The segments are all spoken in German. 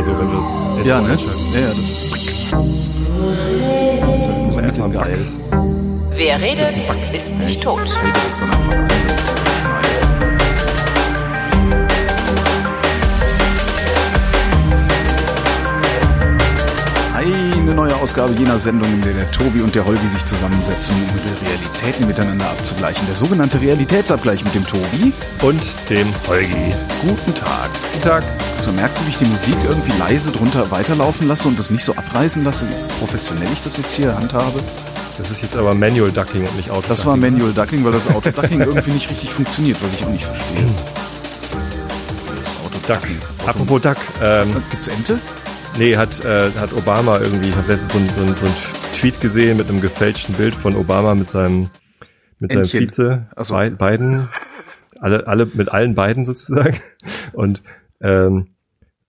immer so, wenn du das Ja, ne? Ja, ja, das ist, das ist Aber erstmal geil. Bugs. Wer redet, ist nicht tot. Eine neue Ausgabe jener Sendung, in der der Tobi und der Holgi sich zusammensetzen, um ihre Realitäten miteinander abzugleichen. Der sogenannte Realitätsabgleich mit dem Tobi. Und dem Holgi. Guten Tag. Guten Tag. So, merkst du, wie ich die Musik irgendwie leise drunter weiterlaufen lasse und das nicht so abreißen lasse, wie professionell ich das jetzt hier handhabe? Das ist jetzt aber Manual Ducking und nicht Auto. Das war Manual Ducking, weil das Auto-Ducking irgendwie nicht richtig funktioniert, was ich auch nicht verstehe. Das Duck. Auto-Ducking. Apropos Duck. Ähm, Gibt's Ente? nee, hat, äh, hat Obama irgendwie, ich habe letztens so, ein- so, so ein Tweet gesehen mit einem gefälschten Bild von Obama mit seinem mit seinem. Vize, so. Bi- Biden, alle, alle, mit allen beiden sozusagen. Und ähm,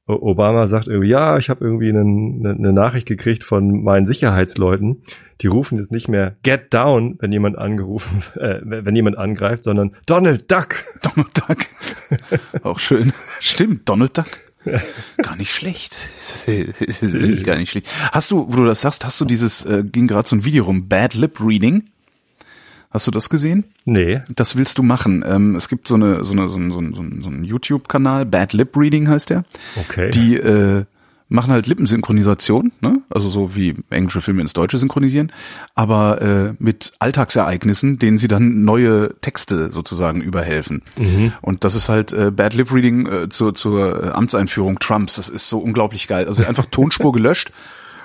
Obama sagt irgendwie, ja, ich habe irgendwie einen, eine, Nachricht gekriegt von meinen Sicherheitsleuten. Die rufen jetzt nicht mehr Get Down, wenn jemand angerufen, äh, wenn jemand angreift, sondern Donald Duck. Donald Duck. Auch schön. Stimmt, Donald Duck. Gar nicht schlecht. Ist wirklich gar nicht schlecht. Hast du, wo du das sagst, hast du dieses, äh, ging gerade so ein Video rum, Bad Lip Reading? Hast du das gesehen? Nee, Das willst du machen. Ähm, es gibt so eine, so eine, so ein, so ein, so ein, so ein YouTube-Kanal, Bad Lip Reading heißt der. okay. Die äh, machen halt Lippensynchronisation, ne? Also so wie englische Filme ins Deutsche synchronisieren, aber äh, mit Alltagsereignissen, denen sie dann neue Texte sozusagen überhelfen. Und das ist halt äh, Bad Lip Reading äh, zur, zur äh, Amtseinführung Trumps. Das ist so unglaublich geil. Also einfach Tonspur gelöscht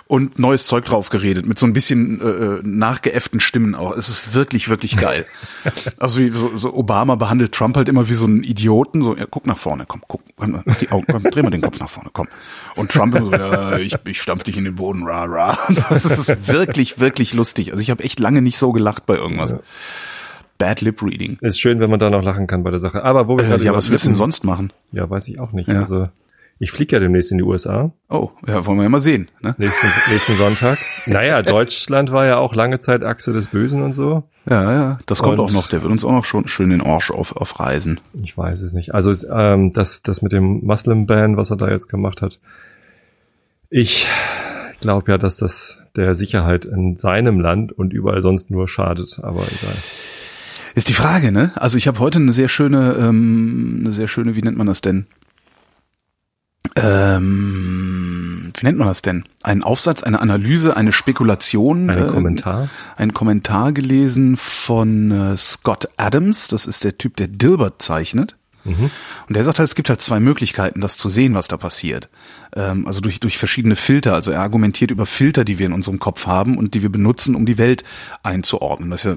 und neues Zeug drauf geredet, mit so ein bisschen äh, äh, nachgeäfften Stimmen auch. Es ist wirklich, wirklich geil. also wie so, so Obama behandelt Trump halt immer wie so einen Idioten, so, ja, guck nach vorne, komm, guck, die Augen, komm, dreh mal den Kopf nach vorne, komm. Und Trump immer so, ja, ich, ich stampf dich in den Boden, ra, ra. Das ist wirklich, wirklich lustig. Also ich habe echt lange nicht so gelacht bei irgendwas. Bad Lip Reading. ist schön, wenn man da noch lachen kann bei der Sache. Aber wo wir Äh, ja, was Lippen- sonst machen? Ja, weiß ich auch nicht. Ja. Also ich fliege ja demnächst in die USA. Oh, ja, wollen wir ja mal sehen. Ne? Nächsten, nächsten Sonntag. Naja, Deutschland war ja auch lange Zeit Achse des Bösen und so. Ja, ja, das kommt Und- auch noch. Der wird uns auch noch schon schön den Arsch auf, aufreißen. Ich weiß es nicht. Also ähm, das, das mit dem Muslim-Ban, was er da jetzt gemacht hat. Ich glaube ja, dass das der Sicherheit in seinem Land und überall sonst nur schadet. Aber egal. Ist die Frage, ne? Also ich habe heute eine sehr schöne, ähm, eine sehr schöne, wie nennt man das denn? Ähm, wie nennt man das denn? Einen Aufsatz, eine Analyse, eine Spekulation, Ein äh, Kommentar. ein Kommentar gelesen von äh, Scott Adams. Das ist der Typ, der Dilbert zeichnet. Mhm. Und der sagt halt, es gibt halt zwei Möglichkeiten, das zu sehen, was da passiert. Ähm, also durch, durch verschiedene Filter. Also er argumentiert über Filter, die wir in unserem Kopf haben und die wir benutzen, um die Welt einzuordnen. Was ja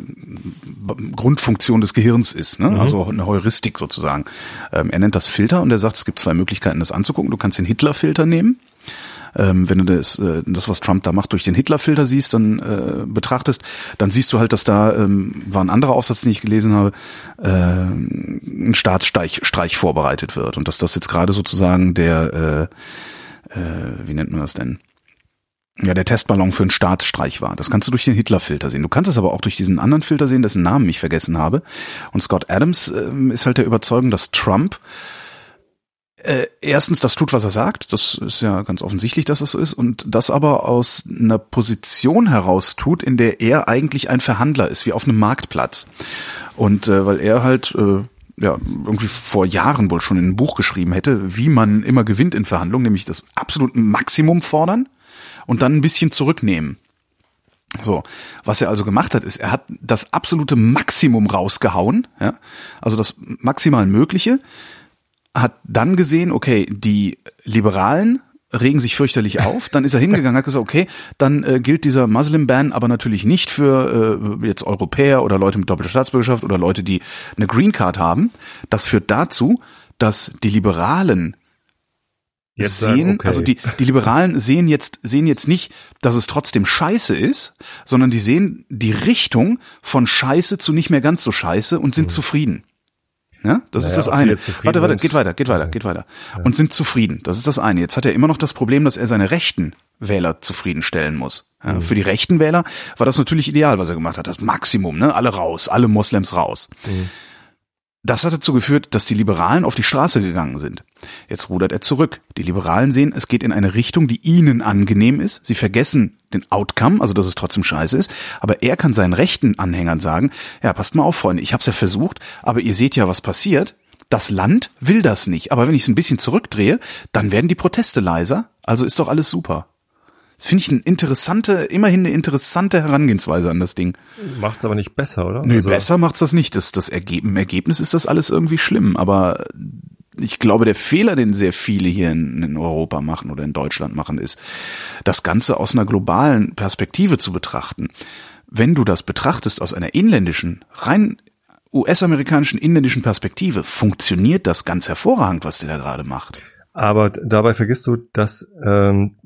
Grundfunktion des Gehirns ist, ne? also eine Heuristik sozusagen. Ähm, er nennt das Filter und er sagt, es gibt zwei Möglichkeiten, das anzugucken. Du kannst den Hitler-Filter nehmen. Ähm, wenn du das, äh, das, was Trump da macht, durch den Hitler-Filter siehst, dann äh, betrachtest, dann siehst du halt, dass da, ähm, war ein anderer Aufsatz, den ich gelesen habe, äh, ein Staatsstreich Streich vorbereitet wird und dass das jetzt gerade sozusagen der, äh, äh, wie nennt man das denn? Ja, der Testballon für einen Staatsstreich war. Das kannst du durch den Hitler-Filter sehen. Du kannst es aber auch durch diesen anderen Filter sehen, dessen Namen ich vergessen habe. Und Scott Adams ähm, ist halt der Überzeugung, dass Trump äh, erstens das tut, was er sagt. Das ist ja ganz offensichtlich, dass es so ist. Und das aber aus einer Position heraus tut, in der er eigentlich ein Verhandler ist, wie auf einem Marktplatz. Und äh, weil er halt äh, ja irgendwie vor Jahren wohl schon in ein Buch geschrieben hätte, wie man immer gewinnt in Verhandlungen, nämlich das absolute Maximum fordern und dann ein bisschen zurücknehmen. So, was er also gemacht hat, ist, er hat das absolute Maximum rausgehauen, ja, also das maximal Mögliche, hat dann gesehen, okay, die Liberalen regen sich fürchterlich auf. Dann ist er hingegangen, hat gesagt, okay, dann äh, gilt dieser Muslim-Ban aber natürlich nicht für äh, jetzt Europäer oder Leute mit doppelter Staatsbürgerschaft oder Leute, die eine Green Card haben. Das führt dazu, dass die Liberalen Jetzt sehen, sagen, okay. also die, die Liberalen sehen jetzt, sehen jetzt nicht, dass es trotzdem scheiße ist, sondern die sehen die Richtung von scheiße zu nicht mehr ganz so scheiße und sind zufrieden. Ja, das Naja, ist das eine. Warte, warte, geht weiter, geht weiter, geht weiter. Und sind zufrieden. Das ist das eine. Jetzt hat er immer noch das Problem, dass er seine rechten Wähler zufriedenstellen muss. Ja, Mhm. Für die rechten Wähler war das natürlich ideal, was er gemacht hat. Das Maximum, ne? Alle raus, alle Moslems raus. Mhm. Das hat dazu geführt, dass die Liberalen auf die Straße gegangen sind. Jetzt rudert er zurück. Die Liberalen sehen, es geht in eine Richtung, die ihnen angenehm ist. Sie vergessen den Outcome, also dass es trotzdem scheiße ist. Aber er kann seinen rechten Anhängern sagen, ja, passt mal auf, Freunde, ich hab's ja versucht, aber ihr seht ja, was passiert. Das Land will das nicht. Aber wenn ich es ein bisschen zurückdrehe, dann werden die Proteste leiser. Also ist doch alles super. Das finde ich eine interessante, immerhin eine interessante Herangehensweise an das Ding. Macht's aber nicht besser, oder? Nö, also besser macht's das nicht. Das, das Ergebnis, Ergebnis ist das alles irgendwie schlimm. Aber ich glaube, der Fehler, den sehr viele hier in, in, Europa machen oder in Deutschland machen, ist, das Ganze aus einer globalen Perspektive zu betrachten. Wenn du das betrachtest aus einer inländischen, rein US-amerikanischen inländischen Perspektive, funktioniert das ganz hervorragend, was der da gerade macht. Aber dabei vergisst du, dass ähm,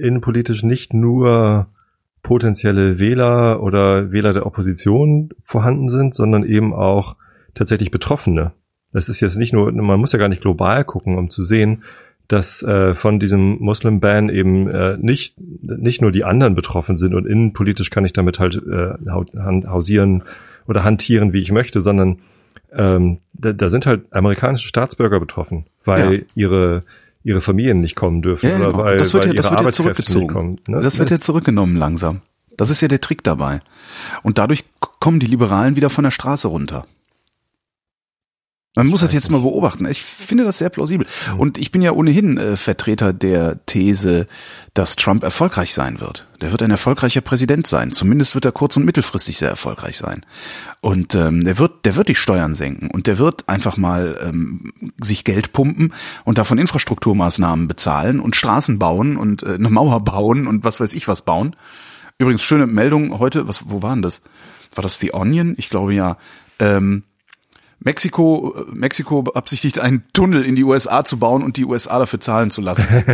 innenpolitisch nicht nur potenzielle Wähler oder Wähler der Opposition vorhanden sind, sondern eben auch tatsächlich Betroffene. Das ist jetzt nicht nur, man muss ja gar nicht global gucken, um zu sehen, dass äh, von diesem Muslim-Ban eben äh, nicht, nicht nur die anderen betroffen sind und innenpolitisch kann ich damit halt äh, hausieren oder hantieren, wie ich möchte, sondern ähm, da, da sind halt amerikanische Staatsbürger betroffen, weil ja. ihre ihre Familien nicht kommen dürfen ja, oder genau. weil, das wird ja, das wird ja zurückgezogen. kommen. Ne? Das wird ja zurückgenommen langsam. Das ist ja der Trick dabei. Und dadurch kommen die Liberalen wieder von der Straße runter. Man muss das jetzt mal beobachten. Ich finde das sehr plausibel. Und ich bin ja ohnehin äh, Vertreter der These, dass Trump erfolgreich sein wird. Der wird ein erfolgreicher Präsident sein. Zumindest wird er kurz- und mittelfristig sehr erfolgreich sein. Und ähm, der wird, der wird die Steuern senken und der wird einfach mal ähm, sich Geld pumpen und davon Infrastrukturmaßnahmen bezahlen und Straßen bauen und äh, eine Mauer bauen und was weiß ich was bauen. Übrigens schöne Meldung heute. Was, wo waren das? War das The Onion? Ich glaube ja. Ähm, Mexiko, Mexiko beabsichtigt, einen Tunnel in die USA zu bauen und die USA dafür zahlen zu lassen.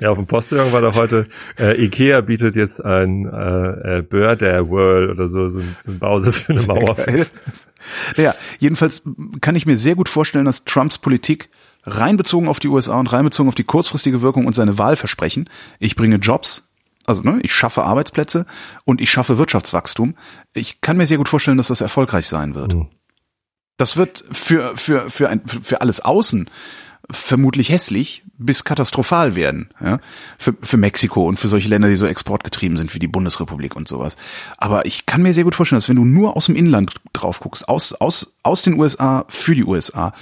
ja, auf dem Postillon war doch heute, äh, Ikea bietet jetzt ein äh, äh, Birder World oder so, so, so ein Bausatz für eine Mauer. Ja, jedenfalls kann ich mir sehr gut vorstellen, dass Trumps Politik reinbezogen auf die USA und reinbezogen auf die kurzfristige Wirkung und seine Wahlversprechen, ich bringe Jobs, also ne, ich schaffe Arbeitsplätze und ich schaffe Wirtschaftswachstum. Ich kann mir sehr gut vorstellen, dass das erfolgreich sein wird. Mhm. Das wird für, für, für, ein, für alles Außen vermutlich hässlich bis katastrophal werden. Ja? Für, für Mexiko und für solche Länder, die so exportgetrieben sind wie die Bundesrepublik und sowas. Aber ich kann mir sehr gut vorstellen, dass wenn du nur aus dem Inland drauf guckst, aus, aus, aus den USA für die USA,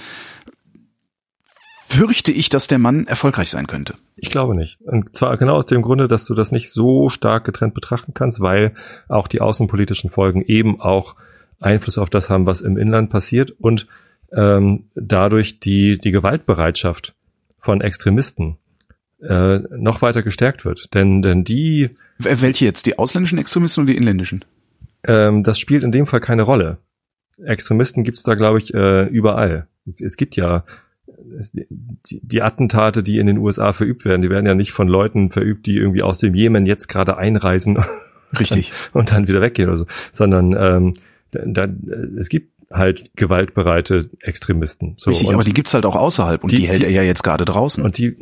fürchte ich, dass der Mann erfolgreich sein könnte. Ich glaube nicht. Und zwar genau aus dem Grunde, dass du das nicht so stark getrennt betrachten kannst, weil auch die außenpolitischen Folgen eben auch Einfluss auf das haben, was im Inland passiert und ähm, dadurch die, die Gewaltbereitschaft von Extremisten äh, noch weiter gestärkt wird. Denn, denn die. Welche jetzt? Die ausländischen Extremisten oder die inländischen? Ähm, das spielt in dem Fall keine Rolle. Extremisten gibt's da, glaube ich, äh, überall. Es, es gibt ja die, die Attentate, die in den USA verübt werden, die werden ja nicht von Leuten verübt, die irgendwie aus dem Jemen jetzt gerade einreisen. Richtig. und dann wieder weggehen oder so. Sondern ähm, da, es gibt halt gewaltbereite Extremisten. So, Richtig, aber die gibt's halt auch außerhalb und die, die hält die, er ja jetzt gerade draußen. Und die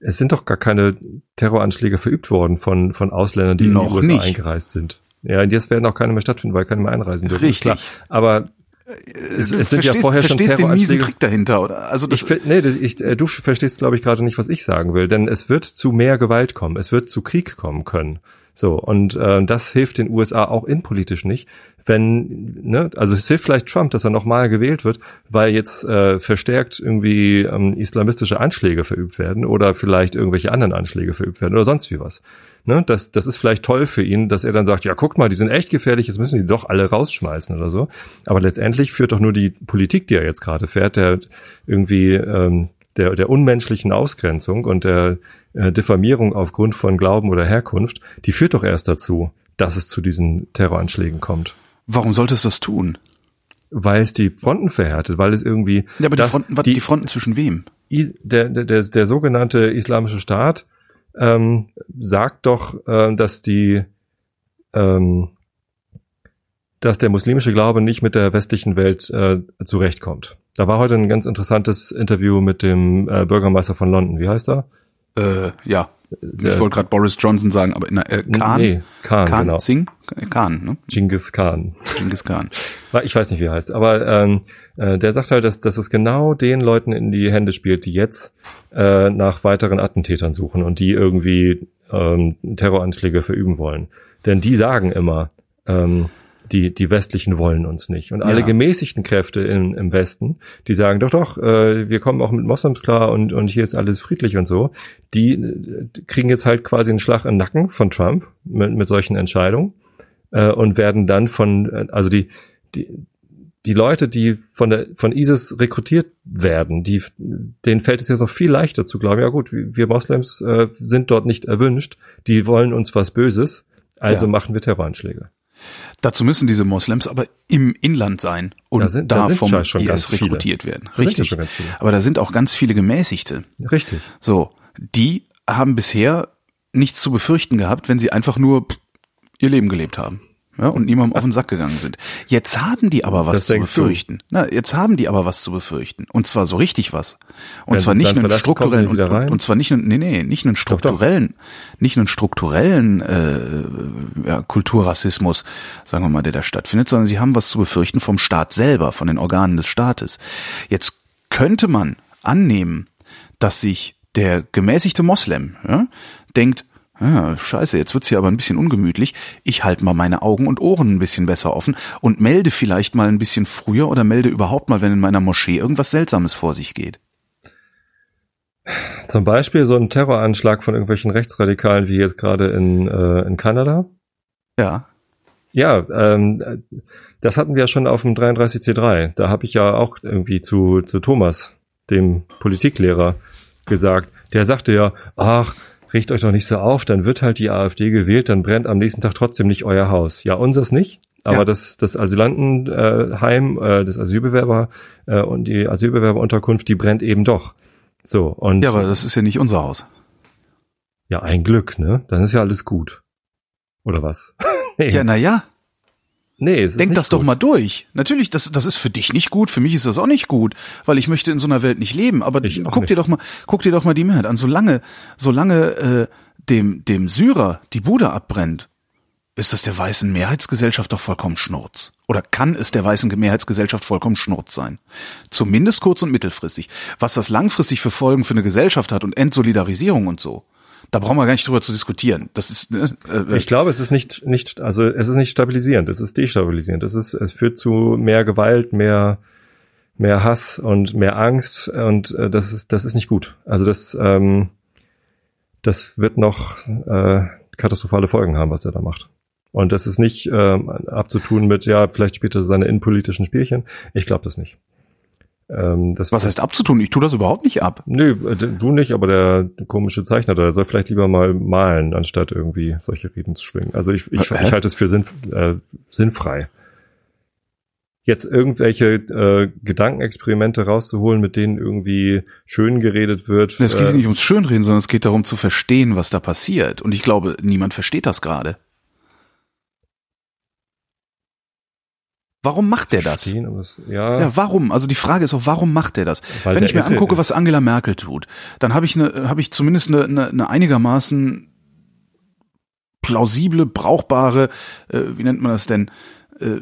es sind doch gar keine Terroranschläge verübt worden von, von Ausländern, die Noch in die USA nicht. eingereist sind. Ja, jetzt werden auch keine mehr stattfinden, weil keine mehr einreisen dürfen. Richtig. Aber es, es sind ja vorher schon verstehst den miesen Trick dahinter, oder? Also das ich, nee, ich, äh, du verstehst, glaube ich, gerade nicht, was ich sagen will, denn es wird zu mehr Gewalt kommen, es wird zu Krieg kommen können. So, und äh, das hilft den USA auch innenpolitisch nicht, wenn, ne, also es hilft vielleicht Trump, dass er nochmal gewählt wird, weil jetzt äh, verstärkt irgendwie ähm, islamistische Anschläge verübt werden oder vielleicht irgendwelche anderen Anschläge verübt werden oder sonst wie was. Ne, das, das ist vielleicht toll für ihn, dass er dann sagt, ja, guck mal, die sind echt gefährlich, jetzt müssen die doch alle rausschmeißen oder so. Aber letztendlich führt doch nur die Politik, die er jetzt gerade fährt, der irgendwie ähm, der, der unmenschlichen Ausgrenzung und der äh, Diffamierung aufgrund von Glauben oder Herkunft, die führt doch erst dazu, dass es zu diesen Terroranschlägen kommt. Warum sollte es das tun? Weil es die Fronten verhärtet, weil es irgendwie. Ja, aber die Fronten, die, die Fronten zwischen wem? Der, der, der, der sogenannte Islamische Staat ähm, sagt doch, äh, dass die ähm, dass der muslimische Glaube nicht mit der westlichen Welt äh, zurechtkommt. Da war heute ein ganz interessantes Interview mit dem äh, Bürgermeister von London. Wie heißt er? Äh, ja. ich wollte gerade Boris Johnson sagen, aber in der, äh, Khan, nee, Khan, Khan genau. Singh, Khan, ne? Genghis Khan. Genghis Khan. Ich weiß nicht, wie er heißt, aber ähm, äh, der sagt halt, dass, dass es genau den Leuten in die Hände spielt, die jetzt äh, nach weiteren Attentätern suchen und die irgendwie ähm, Terroranschläge verüben wollen. Denn die sagen immer, ähm, die, die Westlichen wollen uns nicht. Und alle Ja. gemäßigten Kräfte im, im Westen, die sagen, doch, doch, äh, wir kommen auch mit Moslems klar und, und hier ist alles friedlich und so, die äh, kriegen jetzt halt quasi einen Schlag im Nacken von Trump mit, mit solchen Entscheidungen äh, und werden dann von, äh, also die, die, die Leute, die von der von ISIS rekrutiert werden, die denen fällt es jetzt noch viel leichter zu glauben, ja gut, wir Moslems äh, sind dort nicht erwünscht, die wollen uns was Böses, also Ja. machen wir Terroranschläge. Dazu müssen diese Moslems aber im Inland sein und Da da, sind- da sind vom schon IS ganz viele. rekrutiert werden. Da Richtig. viele. Aber da sind auch ganz viele Gemäßigte. Richtig. So, die haben bisher nichts zu befürchten gehabt, wenn sie einfach nur ihr Leben gelebt haben. Ja, und niemandem auf den Sack gegangen sind. Jetzt haben die aber was Das zu du? befürchten. Na, jetzt haben die aber was zu befürchten. Und zwar so richtig was. Und Wenn zwar nicht einen strukturellen, und, und, und zwar nicht, einen- nee, nee, nicht einen doch. strukturellen, nicht einen strukturellen äh, ja, Kulturrassismus, sagen wir mal, der da stattfindet, sondern sie haben was zu befürchten vom Staat selber, von den Organen des Staates. Jetzt könnte man annehmen, dass sich der gemäßigte Moslem ja, denkt, ah, scheiße, jetzt wird's hier aber ein bisschen ungemütlich. Ich halte mal meine Augen und Ohren ein bisschen besser offen und melde vielleicht mal ein bisschen früher oder melde überhaupt mal, wenn in meiner Moschee irgendwas Seltsames vor sich geht. Zum Beispiel so ein Terroranschlag von irgendwelchen Rechtsradikalen wie jetzt gerade in, äh, in Kanada. Ja, Ja, ähm, äh, das hatten wir ja schon auf dem 33C3. Da habe ich ja auch irgendwie zu, zu Thomas, dem Politiklehrer, gesagt. Der sagte ja, ach, regt euch doch nicht so auf, dann wird halt die AfD gewählt, dann brennt am nächsten Tag trotzdem nicht euer Haus. Ja, unseres nicht. Aber Ja. das, das Asylantenheim, äh, das Asylbewerber äh, und die Asylbewerberunterkunft, die brennt eben doch. So, und ja, aber das ist ja nicht unser Haus. ja, ein Glück, ne? Dann ist ja alles gut. Oder was? nee, Ja, na ja, nee, es denk das doch gut. mal durch. Natürlich, das, das ist für dich nicht gut, für mich ist das auch nicht gut, weil ich möchte in so einer Welt nicht leben. Aber Ich guck dir doch mal, guck dir doch mal die Mehrheit an. Solange, solange äh, dem dem Syrer die Bude abbrennt, ist das der weißen Mehrheitsgesellschaft doch vollkommen Schnurz. Oder kann es der weißen Mehrheitsgesellschaft vollkommen Schnurz sein? Zumindest kurz- und mittelfristig. Was das langfristig für Folgen für eine Gesellschaft hat und Entsolidarisierung und so, da brauchen wir gar nicht drüber zu diskutieren. Das ist ne, äh, Ich glaube, es ist nicht, nicht, also es ist nicht stabilisierend, es ist destabilisierend. Es ist, es führt zu mehr Gewalt, mehr, mehr Hass und mehr Angst und äh, das ist, das ist nicht gut. Also das, ähm, das wird noch äh, katastrophale Folgen haben, was er da macht. Und das ist nicht ähm, abzutun mit, ja, vielleicht spielt er seine innenpolitischen Spielchen. Ich glaube das nicht. Ähm, das was heißt abzutun? Ich tue das überhaupt nicht ab. Nö, äh, du nicht, aber der komische Zeichner der soll vielleicht lieber mal malen, anstatt irgendwie solche Reden zu schwingen. Also ich, ich, ich halte es für sinn, äh, sinnfrei. Jetzt irgendwelche äh, Gedankenexperimente rauszuholen, mit denen irgendwie schön geredet wird. Es geht äh, nicht ums Schönreden, sondern es geht darum zu verstehen, was da passiert. Und ich glaube, niemand versteht das gerade. Warum macht der das? es- ja, Ja, warum? Also die Frage ist auch, warum macht er das? Weil Wenn der ich mir angucke, ist. was Angela Merkel tut, dann habe ich eine, habe ich zumindest eine, eine, eine einigermaßen plausible, brauchbare, äh, wie nennt man das denn? Äh,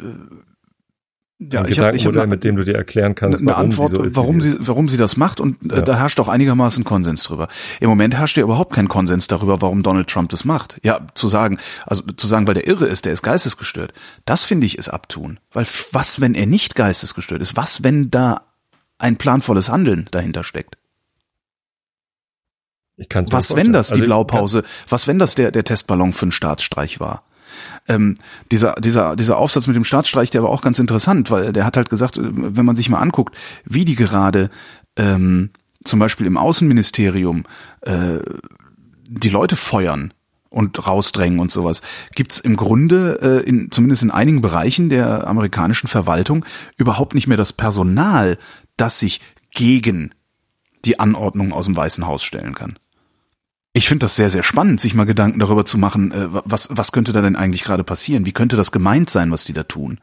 ja, ein ich habe ich hab Gedankenmodell, eine, mit dem du dir erklären kannst, eine warum Antwort, sie so ist. warum sie, warum sie das macht und äh, Ja. da herrscht auch einigermaßen Konsens drüber. Im Moment herrscht ja überhaupt kein Konsens darüber, warum Donald Trump das macht. Ja, zu sagen, also zu sagen, weil der irre ist, der ist geistesgestört. Das finde ich ist abtun. Weil was, wenn er nicht geistesgestört ist? Was, wenn da ein planvolles Handeln dahinter steckt? Ich kann's Was, wenn das die Also, Blaupause, was, wenn das der, der Testballon für einen Staatsstreich war? Ähm, dieser, dieser, dieser Aufsatz mit dem Staatsstreich, der war auch ganz interessant, weil der hat halt gesagt, äh, wenn man sich mal anguckt, wie die gerade ähm, zum Beispiel im Außenministerium äh, die Leute feuern und rausdrängen und sowas, gibt's im Grunde, äh, in, zumindest in einigen Bereichen der amerikanischen Verwaltung, überhaupt nicht mehr das Personal, das sich gegen die Anordnung aus dem Weißen Haus stellen kann. Ich finde das sehr, sehr spannend, sich mal Gedanken darüber zu machen, äh, was, was könnte da denn eigentlich gerade passieren? Wie könnte das gemeint sein, was die da tun?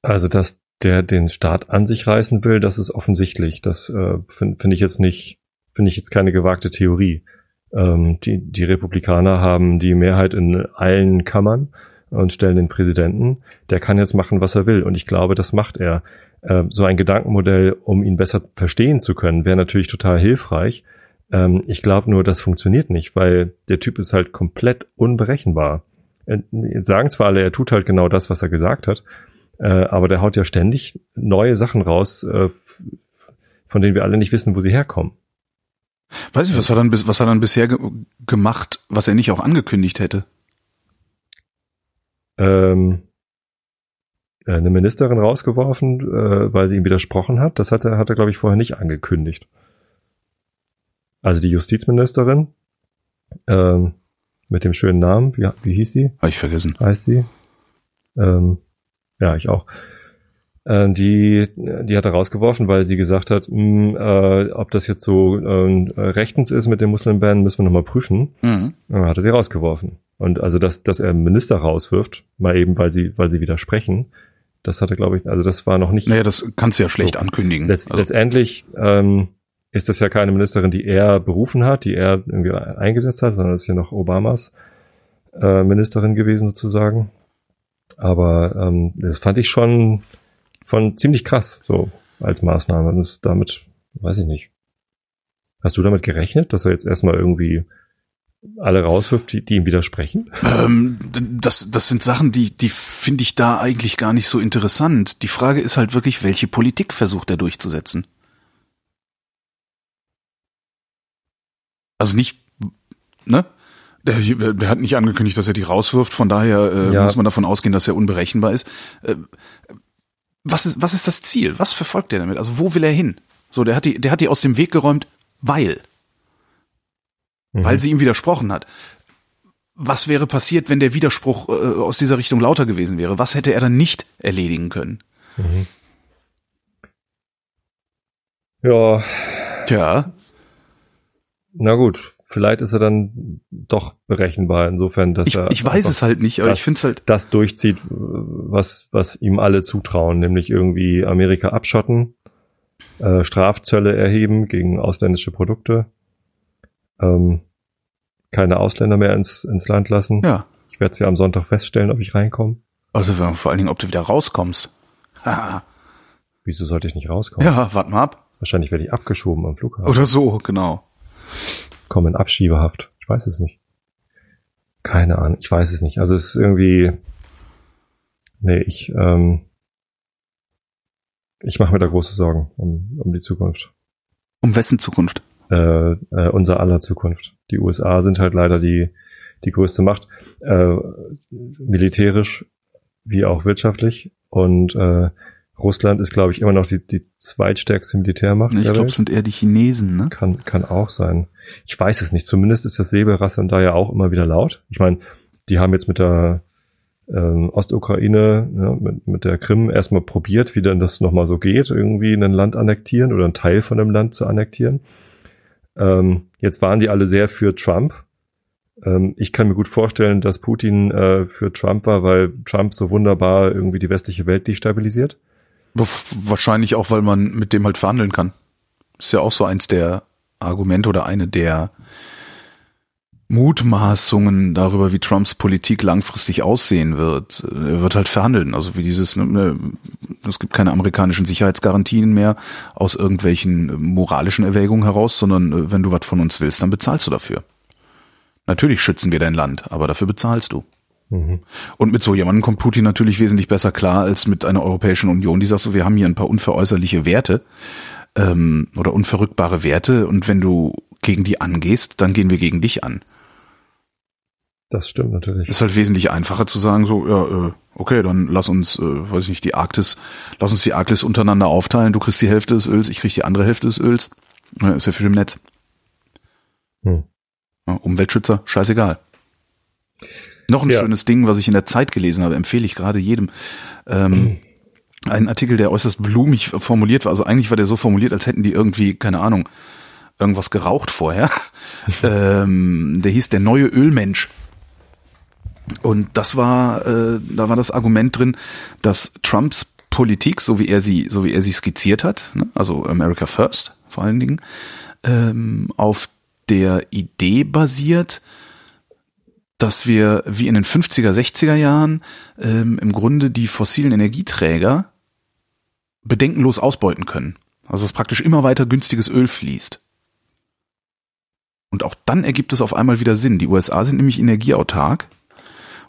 Also, dass der den Staat an sich reißen will, das ist offensichtlich. Das äh, finde find ich jetzt nicht, finde ich jetzt keine gewagte Theorie. Ähm, die, die Republikaner haben die Mehrheit in allen Kammern und stellen den Präsidenten. Der kann jetzt machen, was er will. Und ich glaube, das macht er. Äh, so ein Gedankenmodell, um ihn besser verstehen zu können, wäre natürlich total hilfreich. Ähm, ich glaube nur, das funktioniert nicht, weil der Typ ist halt komplett unberechenbar. Äh, sagen zwar alle, er tut halt genau das, was er gesagt hat, äh, aber der haut ja ständig neue Sachen raus, äh, von denen wir alle nicht wissen, wo sie herkommen. Weiß ich, was hat er dann, was hat er dann bisher ge gemacht, was er nicht auch angekündigt hätte? Ähm, äh, eine Ministerin rausgeworfen, äh, weil sie ihm widersprochen hat. Das hat er, hat er, glaube ich, vorher nicht angekündigt. Also die Justizministerin ähm, mit dem schönen Namen, wie, wie hieß sie? Habe ich vergessen. Heißt sie? Ähm, ja, ich auch. Äh, die, die hat er rausgeworfen, weil sie gesagt hat, mh, äh, ob das jetzt so äh, rechtens ist mit dem Muslimban, müssen wir nochmal prüfen. Mhm. Dann hat er sie rausgeworfen. Und also, dass, dass er Minister rauswirft, mal eben, weil sie, weil sie widersprechen, das hatte, glaube ich, also das war noch nicht. Naja, das kannst du ja schlecht so. ankündigen. Letzt, also. Letztendlich ähm, ist das ja keine Ministerin, die er berufen hat, die er irgendwie eingesetzt hat, sondern das ist ja noch Obamas äh, Ministerin gewesen sozusagen. Aber ähm, das fand ich schon von ziemlich krass, so als Maßnahme. Und das damit, weiß ich nicht. Hast du damit gerechnet, dass er jetzt erstmal irgendwie alle rauswirft, die, die ihm widersprechen? Ähm, das, das sind Sachen, die, die finde ich da eigentlich gar nicht so interessant. Die Frage ist halt wirklich, welche Politik versucht er durchzusetzen? Also nicht, ne? Der, der hat nicht angekündigt, dass er die rauswirft, von daher äh, ja. muss man davon ausgehen, dass er unberechenbar ist. Äh, was ist, was ist das Ziel? Was verfolgt er damit? Also wo will er hin? So, der hat die, der hat die aus dem Weg geräumt, weil. Mhm. Weil sie ihm widersprochen hat. Was wäre passiert, wenn der Widerspruch äh, aus dieser Richtung lauter gewesen wäre? Was hätte er dann nicht erledigen können? Mhm. Ja. Tja. Na gut, vielleicht ist er dann doch berechenbar insofern, dass ich, er. Ich weiß es halt nicht, aber das, ich finde es halt. Das durchzieht, was, was ihm alle zutrauen, nämlich irgendwie Amerika abschotten, äh, Strafzölle erheben gegen ausländische Produkte, ähm, keine Ausländer mehr ins, ins Land lassen. Ja. Ich werde es ja am Sonntag feststellen, ob ich reinkomme. Also vor allen Dingen, ob du wieder rauskommst. Wieso sollte ich nicht rauskommen? Ja, warte mal ab. Wahrscheinlich werde ich abgeschoben am Flughafen. Oder so, genau kommen in Abschiebehaft. Ich weiß es nicht. Keine Ahnung, ich weiß es nicht. Also es ist irgendwie. Nee, ich, ähm, ich mache mir da große Sorgen um, um die Zukunft. Um wessen Zukunft? Äh, äh, unser aller Zukunft. Die USA sind halt leider die, die größte Macht, äh, militärisch wie auch wirtschaftlich. Und äh, Russland ist, glaube ich, immer noch die, die zweitstärkste Militärmacht. Ich glaube, es sind eher die Chinesen, ne? Kann, kann auch sein. Ich weiß es nicht. Zumindest ist das Säbelrasseln da ja auch immer wieder laut. Ich meine, die haben jetzt mit der ähm, Ostukraine, ja, mit, mit der Krim erstmal probiert, wie denn das nochmal so geht, irgendwie ein Land annektieren oder einen Teil von einem Land zu annektieren. Ähm, jetzt waren die alle sehr für Trump. Ähm, ich kann mir gut vorstellen, dass Putin äh, für Trump war, weil Trump so wunderbar irgendwie die westliche Welt destabilisiert. Wahrscheinlich auch, weil man mit dem halt verhandeln kann. Ist ja auch so eins der Argumente oder eine der Mutmaßungen darüber, wie Trumps Politik langfristig aussehen wird. Er wird halt verhandeln. Also wie dieses, ne, ne, es gibt keine amerikanischen Sicherheitsgarantien mehr aus irgendwelchen moralischen Erwägungen heraus, sondern äh, wenn du was von uns willst, dann bezahlst du dafür. Natürlich schützen wir dein Land, aber dafür bezahlst du. Mhm. Und mit so jemandem kommt Putin natürlich wesentlich besser klar als mit einer Europäischen Union, die sagt so, wir haben hier ein paar unveräußerliche Werte ähm, oder unverrückbare Werte und wenn du gegen die angehst, dann gehen wir gegen dich an. Das stimmt natürlich. Ist halt wesentlich einfacher zu sagen, so, ja, äh, okay, dann lass uns, äh, weiß ich nicht, die Arktis, lass uns die Arktis untereinander aufteilen, du kriegst die Hälfte des Öls, ich krieg die andere Hälfte des Öls. Ist ja für im Netz. Hm. Umweltschützer, scheißegal. Noch ein ja. schönes Ding, was ich in der Zeit gelesen habe, empfehle ich gerade jedem. Ähm, mhm. Ein Artikel, der äußerst blumig formuliert war. Also eigentlich war der so formuliert, als hätten die irgendwie, keine Ahnung, irgendwas geraucht vorher. ähm, der hieß der neue Ölmensch. Und das war, äh, da war das Argument drin, dass Trumps Politik, so wie er sie, so wie er sie skizziert hat, ne, also America First vor allen Dingen, ähm, auf der Idee basiert, dass wir wie in den 50er, 60er Jahren ähm, im Grunde die fossilen Energieträger bedenkenlos ausbeuten können. Also dass praktisch immer weiter günstiges Öl fließt. Und auch dann ergibt es auf einmal wieder Sinn. Die USA sind nämlich energieautark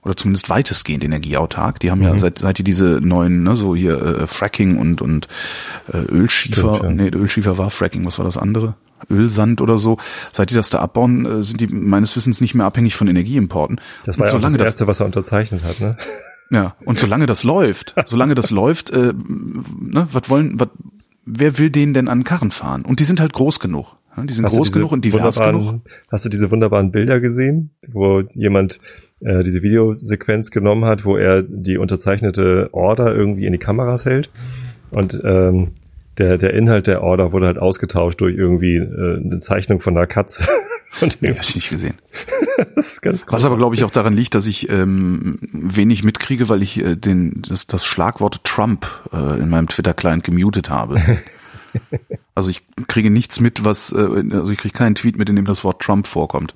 oder zumindest weitestgehend energieautark. Die haben mhm. ja seit seit die diese neuen, ne, so hier äh, Fracking und und äh, Ölschiefer, Stimmt, ja. nee, Ölschiefer war Fracking, was war das andere? Ölsand oder so. Seit die das da abbauen, äh, sind die meines Wissens nicht mehr abhängig von Energieimporten. Das war ja das erste, was er unterzeichnet hat, ne? Ja, und solange das läuft, solange das läuft, äh, ne, was wollen, was, wer will denen denn an Karren fahren? Und die sind halt groß genug. Ja, die sind hast groß genug und divers genug. Hast du diese wunderbaren Bilder gesehen, wo jemand äh, diese Videosequenz genommen hat, wo er die unterzeichnete Order irgendwie in die Kameras hält und ähm, der, der Inhalt der Order wurde halt ausgetauscht durch irgendwie äh, eine Zeichnung von einer Katze. Und nee, hab ich nicht gesehen. das ist ganz Was aber glaube ich auch daran liegt, dass ich ähm, wenig mitkriege, weil ich äh, den das, das Schlagwort Trump äh, in meinem Twitter-Client gemutet habe. also ich kriege nichts mit, was äh, also ich kriege keinen Tweet mit, in dem das Wort Trump vorkommt.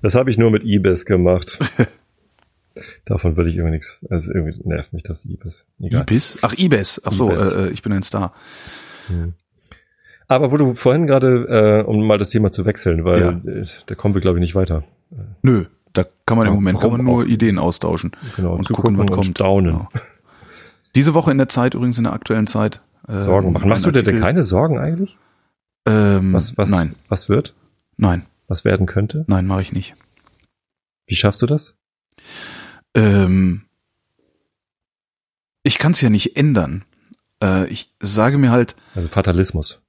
Das habe ich nur mit Ibis gemacht. Davon würde ich irgendwie nichts. Also irgendwie nervt mich das Ibis. Egal. Ibis? Ach, Ibis. Ach so, Ibis. Äh, äh, ich bin ein Star. Hm. Aber wo du vorhin gerade, äh, um mal das Thema zu wechseln, weil ja. äh, da kommen wir, glaube ich, nicht weiter. Nö, da kann man ja, im Moment kann man nur auch. Ideen austauschen genau, und gucken, was kommt. Staunen. Genau. Diese Woche in der Zeit, übrigens in der aktuellen Zeit. Äh, Sorgen machen. Machst du dir denn keine Sorgen eigentlich? Ähm, was, was, nein. Was wird? Nein was werden könnte? Nein, mache ich nicht. Wie schaffst du das? Ähm, ich kann es ja nicht ändern. Äh, ich sage mir halt. Also Fatalismus.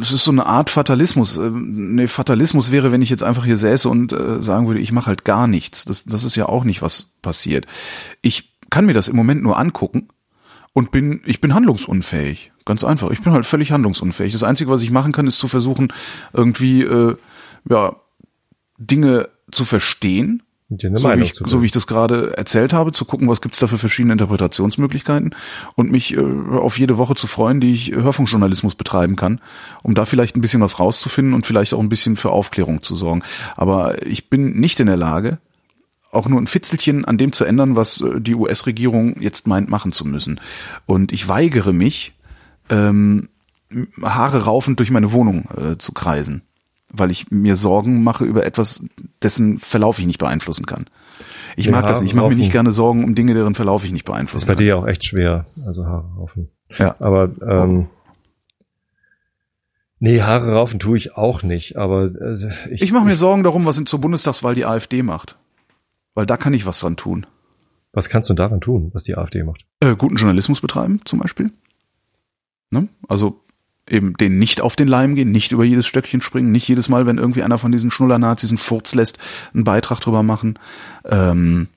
Es ist so eine Art Fatalismus. Äh, nee, Fatalismus wäre, wenn ich jetzt einfach hier säße und äh, sagen würde, ich mache halt gar nichts. Das, das ist ja auch nicht, was passiert. Ich kann mir das im Moment nur angucken und bin, ich bin handlungsunfähig. Ganz einfach. Ich bin halt völlig handlungsunfähig. Das Einzige, was ich machen kann, ist zu versuchen, irgendwie, äh, ja, Dinge zu verstehen, so wie, ich, so wie ich das gerade erzählt habe, zu gucken, was gibt's da für verschiedene Interpretationsmöglichkeiten und mich äh, auf jede Woche zu freuen, die ich Hörfunkjournalismus betreiben kann, um da vielleicht ein bisschen was rauszufinden und vielleicht auch ein bisschen für Aufklärung zu sorgen. Aber ich bin nicht in der Lage, auch nur ein Fitzelchen an dem zu ändern, was äh, die US-Regierung jetzt meint machen zu müssen. Und ich weigere mich, ähm, Haare raufend durch meine Wohnung äh, zu kreisen weil ich mir Sorgen mache über etwas, dessen Verlauf ich nicht beeinflussen kann. Ich ja, mag das nicht. Ich mache mir nicht gerne Sorgen um Dinge, deren Verlauf ich nicht beeinflussen kann. Ist bei dir ja auch echt schwer, also Haare raufen. Ja. Aber ähm, nee, Haare raufen tue ich auch nicht. Aber äh, ich, ich mache mir Sorgen darum, was zur Bundestagswahl die AfD macht, weil da kann ich was dran tun. Was kannst du daran tun, was die AfD macht? Äh, guten Journalismus betreiben, zum Beispiel. Ne? Also eben den nicht auf den Leim gehen, nicht über jedes Stöckchen springen, nicht jedes Mal, wenn irgendwie einer von diesen Schnuller-Nazis einen Furz lässt, einen Beitrag drüber machen. Ähm,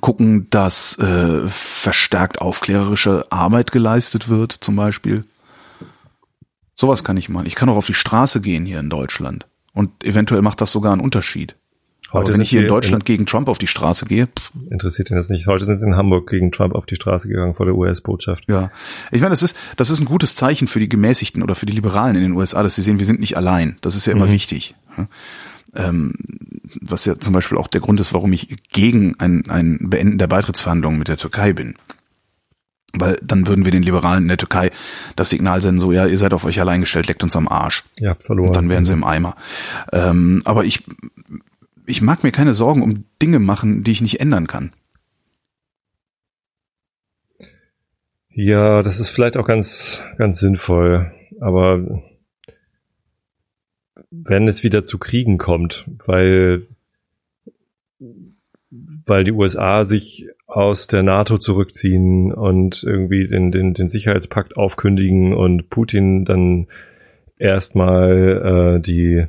gucken, dass äh, verstärkt aufklärerische Arbeit geleistet wird, zum Beispiel. Sowas kann ich machen. Ich kann auch auf die Straße gehen hier in Deutschland. Und eventuell macht das sogar einen Unterschied. Heute wenn ich hier in Deutschland in, gegen Trump auf die Straße gehe. Pff. Interessiert ihn das nicht. Heute sind sie in Hamburg gegen Trump auf die Straße gegangen vor der US-Botschaft. Ja. Ich meine, das ist, das ist ein gutes Zeichen für die Gemäßigten oder für die Liberalen in den USA, dass sie sehen, wir sind nicht allein. Das ist ja immer mhm. wichtig. Ähm, was ja zum Beispiel auch der Grund ist, warum ich gegen ein, ein Beenden der Beitrittsverhandlungen mit der Türkei bin. Weil dann würden wir den Liberalen in der Türkei das Signal senden, so ja, ihr seid auf euch allein gestellt, leckt uns am Arsch. Ja, verloren. Und dann wären sie im Eimer. Ähm, aber ich ich mag mir keine Sorgen um Dinge machen, die ich nicht ändern kann. Ja, das ist vielleicht auch ganz, ganz sinnvoll. Aber wenn es wieder zu Kriegen kommt, weil, weil die USA sich aus der NATO zurückziehen und irgendwie den, den, den Sicherheitspakt aufkündigen und Putin dann erstmal äh, die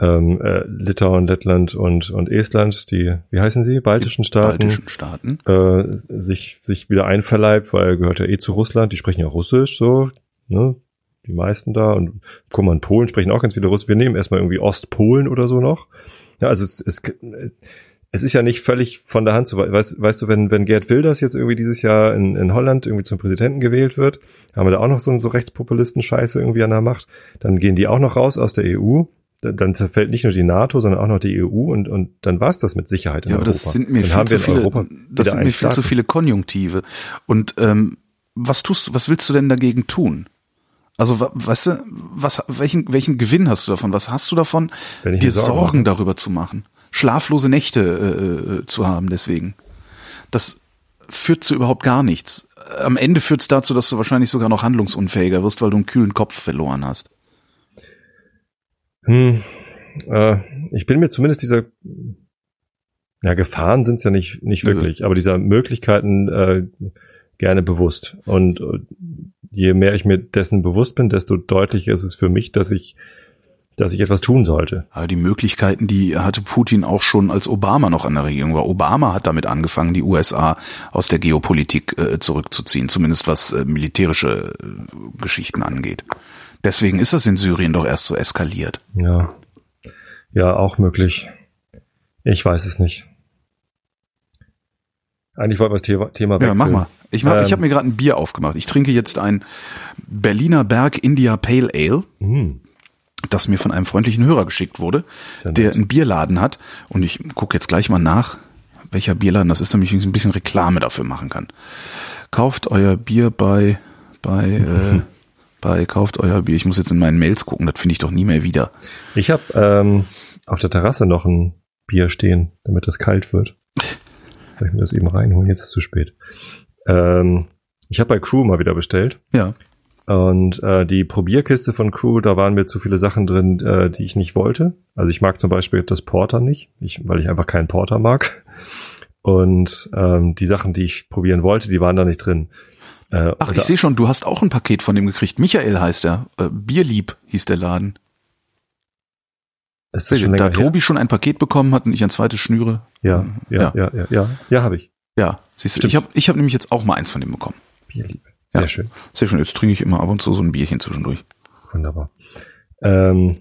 ähm, äh, Litauen, Lettland und, und Estland, die, wie heißen sie, baltischen Staaten, baltischen Staaten. Äh, sich, sich wieder einverleibt, weil gehört ja eh zu Russland, die sprechen ja Russisch so, ne? Die meisten da und guck mal, in Polen sprechen auch ganz viele Russisch. Wir nehmen erstmal irgendwie Ostpolen oder so noch. Ja, also es, es, es ist ja nicht völlig von der Hand zu, weißt, weißt du, wenn, wenn Gerd Wilders jetzt irgendwie dieses Jahr in, in Holland irgendwie zum Präsidenten gewählt wird, haben wir da auch noch so, so Rechtspopulisten-Scheiße irgendwie an der Macht, dann gehen die auch noch raus aus der EU dann zerfällt nicht nur die NATO, sondern auch noch die EU und, und dann war's das mit Sicherheit in Ja, aber Europa. das sind mir dann viel zu viele, das sind mir viel zu viele Konjunktive. Und ähm, was tust du, was willst du denn dagegen tun? Also, weißt du, was, welchen, welchen Gewinn hast du davon? Was hast du davon, dir Sorgen Sorgen, darüber zu machen? Schlaflose Nächte äh, äh, zu haben deswegen. Das führt zu überhaupt gar nichts. Am Ende führt es dazu, dass du wahrscheinlich sogar noch handlungsunfähiger wirst, weil du einen kühlen Kopf verloren hast. Hm, äh, ich bin mir zumindest dieser, ja, Gefahren sind's ja nicht, nicht Nö. wirklich, aber dieser Möglichkeiten äh, gerne bewusst. Und äh, je mehr ich mir dessen bewusst bin, desto deutlicher ist es für mich, dass ich, dass ich etwas tun sollte. Aber die Möglichkeiten, die hatte Putin auch schon, als Obama noch an der Regierung war. Obama hat damit angefangen, die USA aus der Geopolitik äh, zurückzuziehen, zumindest was äh, militärische äh, Geschichten angeht. Deswegen ist das in Syrien doch erst so eskaliert. Ja. Ja, auch möglich. Ich weiß es nicht. Eigentlich wollten wir das Thema, Thema Ja, wechseln. mach mal. Ich, mach, ich Ähm. habe mir gerade ein Bier aufgemacht. Ich trinke jetzt ein Berliner Berg India Pale Ale, Hm, das mir von einem freundlichen Hörer geschickt wurde, ja der einen Bierladen hat. Und ich gucke jetzt gleich mal nach, welcher Bierladen das ist, damit ich ein bisschen Reklame dafür machen kann. Kauft euer Bier bei, bei, äh, bei, kauft euer Bier. Ich muss jetzt in meinen Mails gucken, das finde ich doch nie mehr wieder. Ich habe ähm, auf der Terrasse noch ein Bier stehen, damit das kalt wird. Soll ich mir das eben reinholen? Jetzt ist es zu spät. Ähm, ich habe bei Crew mal wieder bestellt. Ja. Und äh, die Probierkiste von Crew, da waren mir zu viele Sachen drin, äh, die ich nicht wollte. Also ich mag zum Beispiel das Porter nicht, ich, weil ich einfach keinen Porter mag. Und ähm, die Sachen, die ich probieren wollte, die waren da nicht drin. Äh, Ach, ich sehe schon, du hast auch ein Paket von dem gekriegt. Michael heißt er. Äh, Bierlieb hieß der Laden. ist das schon da länger her? Tobi schon ein Paket bekommen hat und ich ein zweites schnüre. Ja, ja, ja, ja, ja, ja, habe ich. Ja, siehst du, ich habe ich hab nämlich jetzt auch mal eins von dem bekommen. Bierliebe. Sehr Ja. schön. Sehr schön, jetzt trinke ich immer ab und zu so ein Bierchen zwischendurch. Wunderbar. Ähm,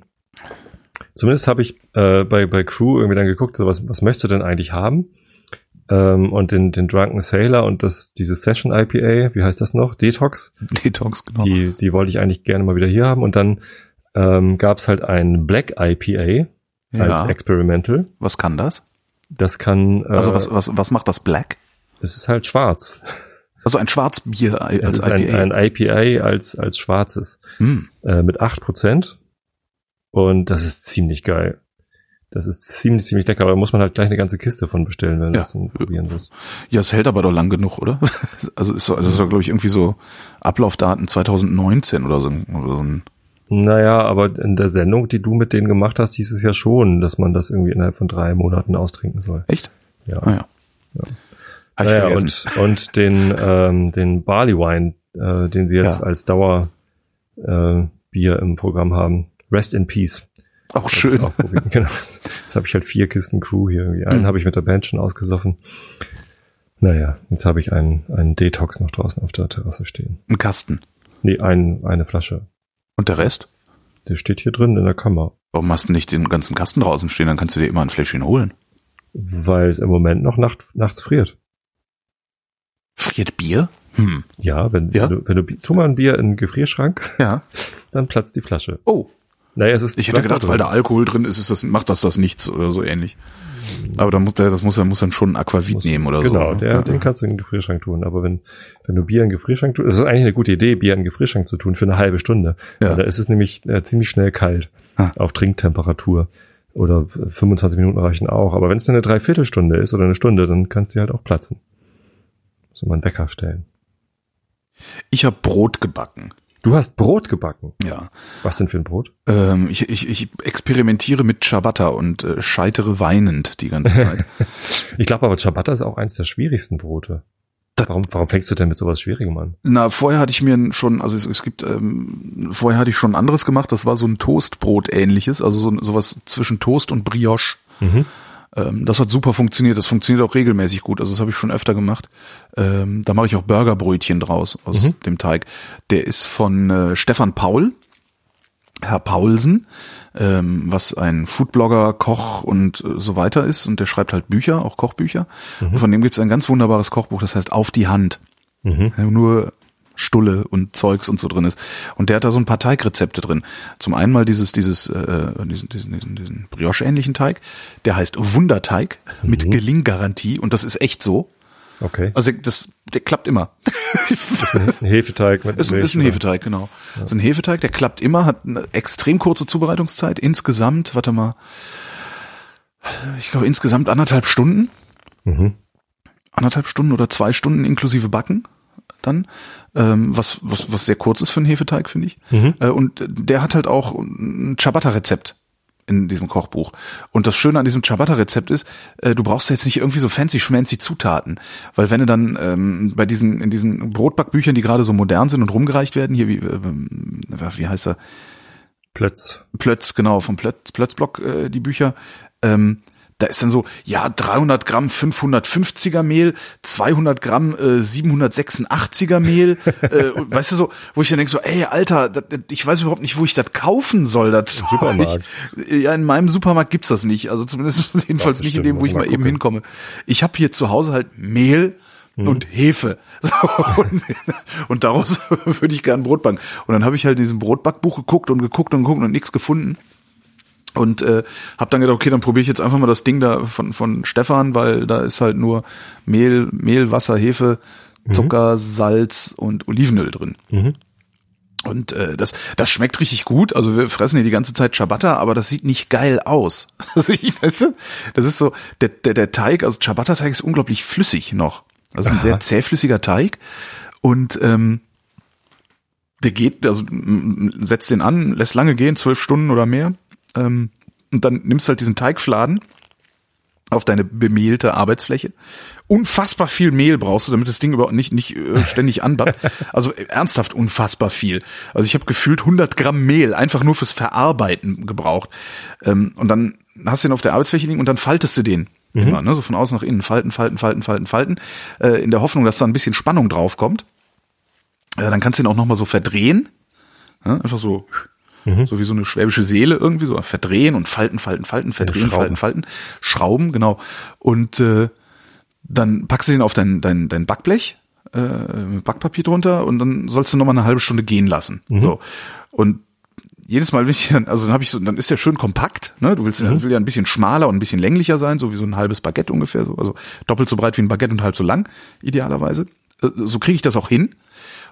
zumindest habe ich äh, bei, bei Crew irgendwie dann geguckt, so was, was möchtest du denn eigentlich haben? Ähm, und den, den Drunken Sailor und das, diese Session IPA, wie heißt das noch? Detox, Detox, genau. die, die wollte ich eigentlich gerne mal wieder hier haben. Und dann ähm, gab es halt ein Black IPA als ja. Experimental. Was kann das? Das kann, äh, Also was, was, was macht das Black? es ist halt schwarz. Also ein Schwarzbier als ist ein, IPA. ein IPA als, als schwarzes. hm. äh, mit 8%. Und das ist ziemlich geil. Das ist ziemlich, ziemlich lecker, aber da muss man halt gleich eine ganze Kiste von bestellen, wenn Ja. das probieren willst. Ja, es hält aber doch lang genug, oder? Also ist so, also ist doch, glaube ich, irgendwie so Ablaufdaten 2019 oder so. Oder so ein, Naja, aber in der Sendung, die du mit denen gemacht hast, hieß es ja schon, dass man das irgendwie innerhalb von drei Monaten austrinken soll. echt? Ja. Ah ja. Ja. Naja, und, und den, ähm, den Barley Wine, äh, den sie jetzt Ja. als Dauer äh, Bier im Programm haben. Rest in Peace. Auch schön. Auch genau. Jetzt habe ich halt vier Kisten Crew hier. Irgendwie. Einen Mhm. habe ich mit der Band schon ausgesoffen. Naja, jetzt habe ich einen, einen Detox noch draußen auf der Terrasse stehen. Ein Kasten. Nee, ein, eine Flasche. Und der Rest? Der steht hier drin in der Kammer. Warum hast du nicht den ganzen Kasten draußen stehen? Dann kannst du dir immer ein Fläschchen holen. Weil es im Moment noch nacht, nachts friert. Friert Bier? Hm. Ja, wenn, Ja? wenn du, wenn du, tu mal ein Bier in den Gefrierschrank, Ja. dann platzt die Flasche. Oh, Naja, es ist ich hätte gedacht, drin. weil da Alkohol drin ist, ist das, macht das das nichts oder so ähnlich. Aber da muss der, das muss er muss dann schon ein Aquavit Muss- nehmen oder genau, so. der, ja. den kannst du in den Gefrierschrank tun. Aber wenn, wenn du Bier in den Gefrierschrank tust, das ist eigentlich eine gute Idee, Bier in den Gefrierschrank zu tun für eine halbe Stunde. Ja. Da ist es nämlich äh, ziemlich schnell kalt Ah. auf Trinktemperatur. Oder 25 Minuten reichen auch. Aber wenn es dann eine Dreiviertelstunde ist oder eine Stunde, dann kannst du halt auch platzen. Muss man einen Wecker stellen. Ich habe Brot gebacken. Du hast Brot gebacken. Ja. Was denn für ein Brot? Ähm, ich, ich, ich experimentiere mit Ciabatta und äh, scheitere weinend die ganze Zeit. Ich glaube aber, Ciabatta ist auch eins der schwierigsten Brote. Das- Warum, warum fängst du denn mit sowas Schwierigem an? Na, vorher hatte ich mir schon, also es, es gibt, ähm, vorher hatte ich schon anderes gemacht. Das war so ein Toastbrot ähnliches, also so sowas zwischen Toast und Brioche. Mhm. Ähm, das hat super funktioniert. Das funktioniert auch regelmäßig gut. Also das habe ich schon öfter gemacht. Ähm, da mache ich auch Burgerbrötchen draus aus Mhm. dem Teig. Der ist von äh, Stefan Paul, Herr Paulsen, ähm, was ein Foodblogger, Koch und äh, so weiter ist. Und der schreibt halt Bücher, auch Kochbücher. Und von dem gibt es ein ganz wunderbares Kochbuch, das heißt Auf die Hand. Mhm. Nur Stulle und Zeugs und so drin ist. Und der hat da so ein paar Teigrezepte drin. Zum einen mal dieses, dieses, äh, diesen, diesen, diesen, diesen Brioche-ähnlichen Teig, der heißt Wunderteig mit Mhm. Gelinggarantie und das ist echt so. Okay. Also das, der klappt immer. ist ein, ist ein Hefeteig mit Ist, Milch, ist ein? Hefeteig, genau. Ist ein Hefeteig, der klappt immer, hat eine extrem kurze Zubereitungszeit. Insgesamt, warte mal, ich glaube insgesamt anderthalb Stunden. Mhm. Anderthalb Stunden oder zwei Stunden inklusive Backen dann. Ähm, was, was, was sehr kurz ist für einen Hefeteig, finde ich. Mhm. Äh, und der hat halt auch ein Ciabatta-Rezept in diesem Kochbuch. Und das Schöne an diesem Ciabatta-Rezept ist, äh, du brauchst jetzt nicht irgendwie so fancy schmancy Zutaten. Weil wenn du dann ähm, bei diesen, in diesen Brotbackbüchern, die gerade so modern sind und rumgereicht werden, hier wie, äh, wie heißt er? Plötz. Plötz, genau, vom Plötz, Plötzblock, äh, die Bücher, ähm, da ist dann so, ja, 300 Gramm 550er Mehl, 200 Gramm äh, 786er Mehl, äh, weißt du so, wo ich dann denke so, ey, Alter, das, ich weiß überhaupt nicht, wo ich das kaufen soll. Das Supermarkt. Ich, ja, in meinem Supermarkt gibt's das nicht, also zumindest jedenfalls nicht in dem, wo ich mal mal eben hinkomme. Ich habe hier zu Hause halt Mehl, Mhm. und Hefe. So, und, und daraus würde ich gern Brot backen. Und dann habe ich halt in diesem Brotbackbuch geguckt und geguckt und geguckt und nichts gefunden. Und äh, habe dann gedacht, okay, dann probiere ich jetzt einfach mal das Ding da von, von Stefan, weil da ist halt nur Mehl, Mehl, Wasser, Hefe, Zucker, Salz und Olivenöl drin. Mhm. Und äh, das, das schmeckt richtig gut. Also wir fressen hier die ganze Zeit Ciabatta, aber das sieht nicht geil aus. Also ich, weißt du, das ist so, der, der, der Teig, also Ciabatta-Teig ist unglaublich flüssig noch. Das ist ein sehr zähflüssiger Teig. Und ähm, der geht, also setzt den an, lässt lange gehen, zwölf Stunden oder mehr. Ähm, und dann nimmst du halt diesen Teigfladen auf deine bemehlte Arbeitsfläche. Unfassbar viel Mehl brauchst du, damit das Ding überhaupt nicht, nicht äh, ständig anbackt. Also äh, ernsthaft unfassbar viel. Also ich habe gefühlt 100 Gramm Mehl einfach nur fürs Verarbeiten gebraucht. Ähm, und dann hast du den auf der Arbeitsfläche liegen und dann faltest du den. Immer, ne? so von außen nach innen. Falten, falten, falten, falten, falten. Äh, in der Hoffnung, dass da ein bisschen Spannung drauf kommt. Äh, dann kannst du ihn auch nochmal so verdrehen. Ja, einfach so, so wie so eine schwäbische Seele irgendwie, so verdrehen und falten, falten, falten, verdrehen, falten, falten, schrauben, genau. Und äh, dann packst du den auf dein, dein, dein Backblech, äh, mit Backpapier drunter und dann sollst du nochmal eine halbe Stunde gehen lassen. So. Und jedes Mal, wenn ich dann, also dann habe ich so, dann ist der schön kompakt, ne? Du willst, mhm. will ja ein bisschen schmaler und ein bisschen länglicher sein, so wie so ein halbes Baguette ungefähr, so, also doppelt so breit wie ein Baguette und halb so lang, idealerweise. Äh, So kriege ich das auch hin.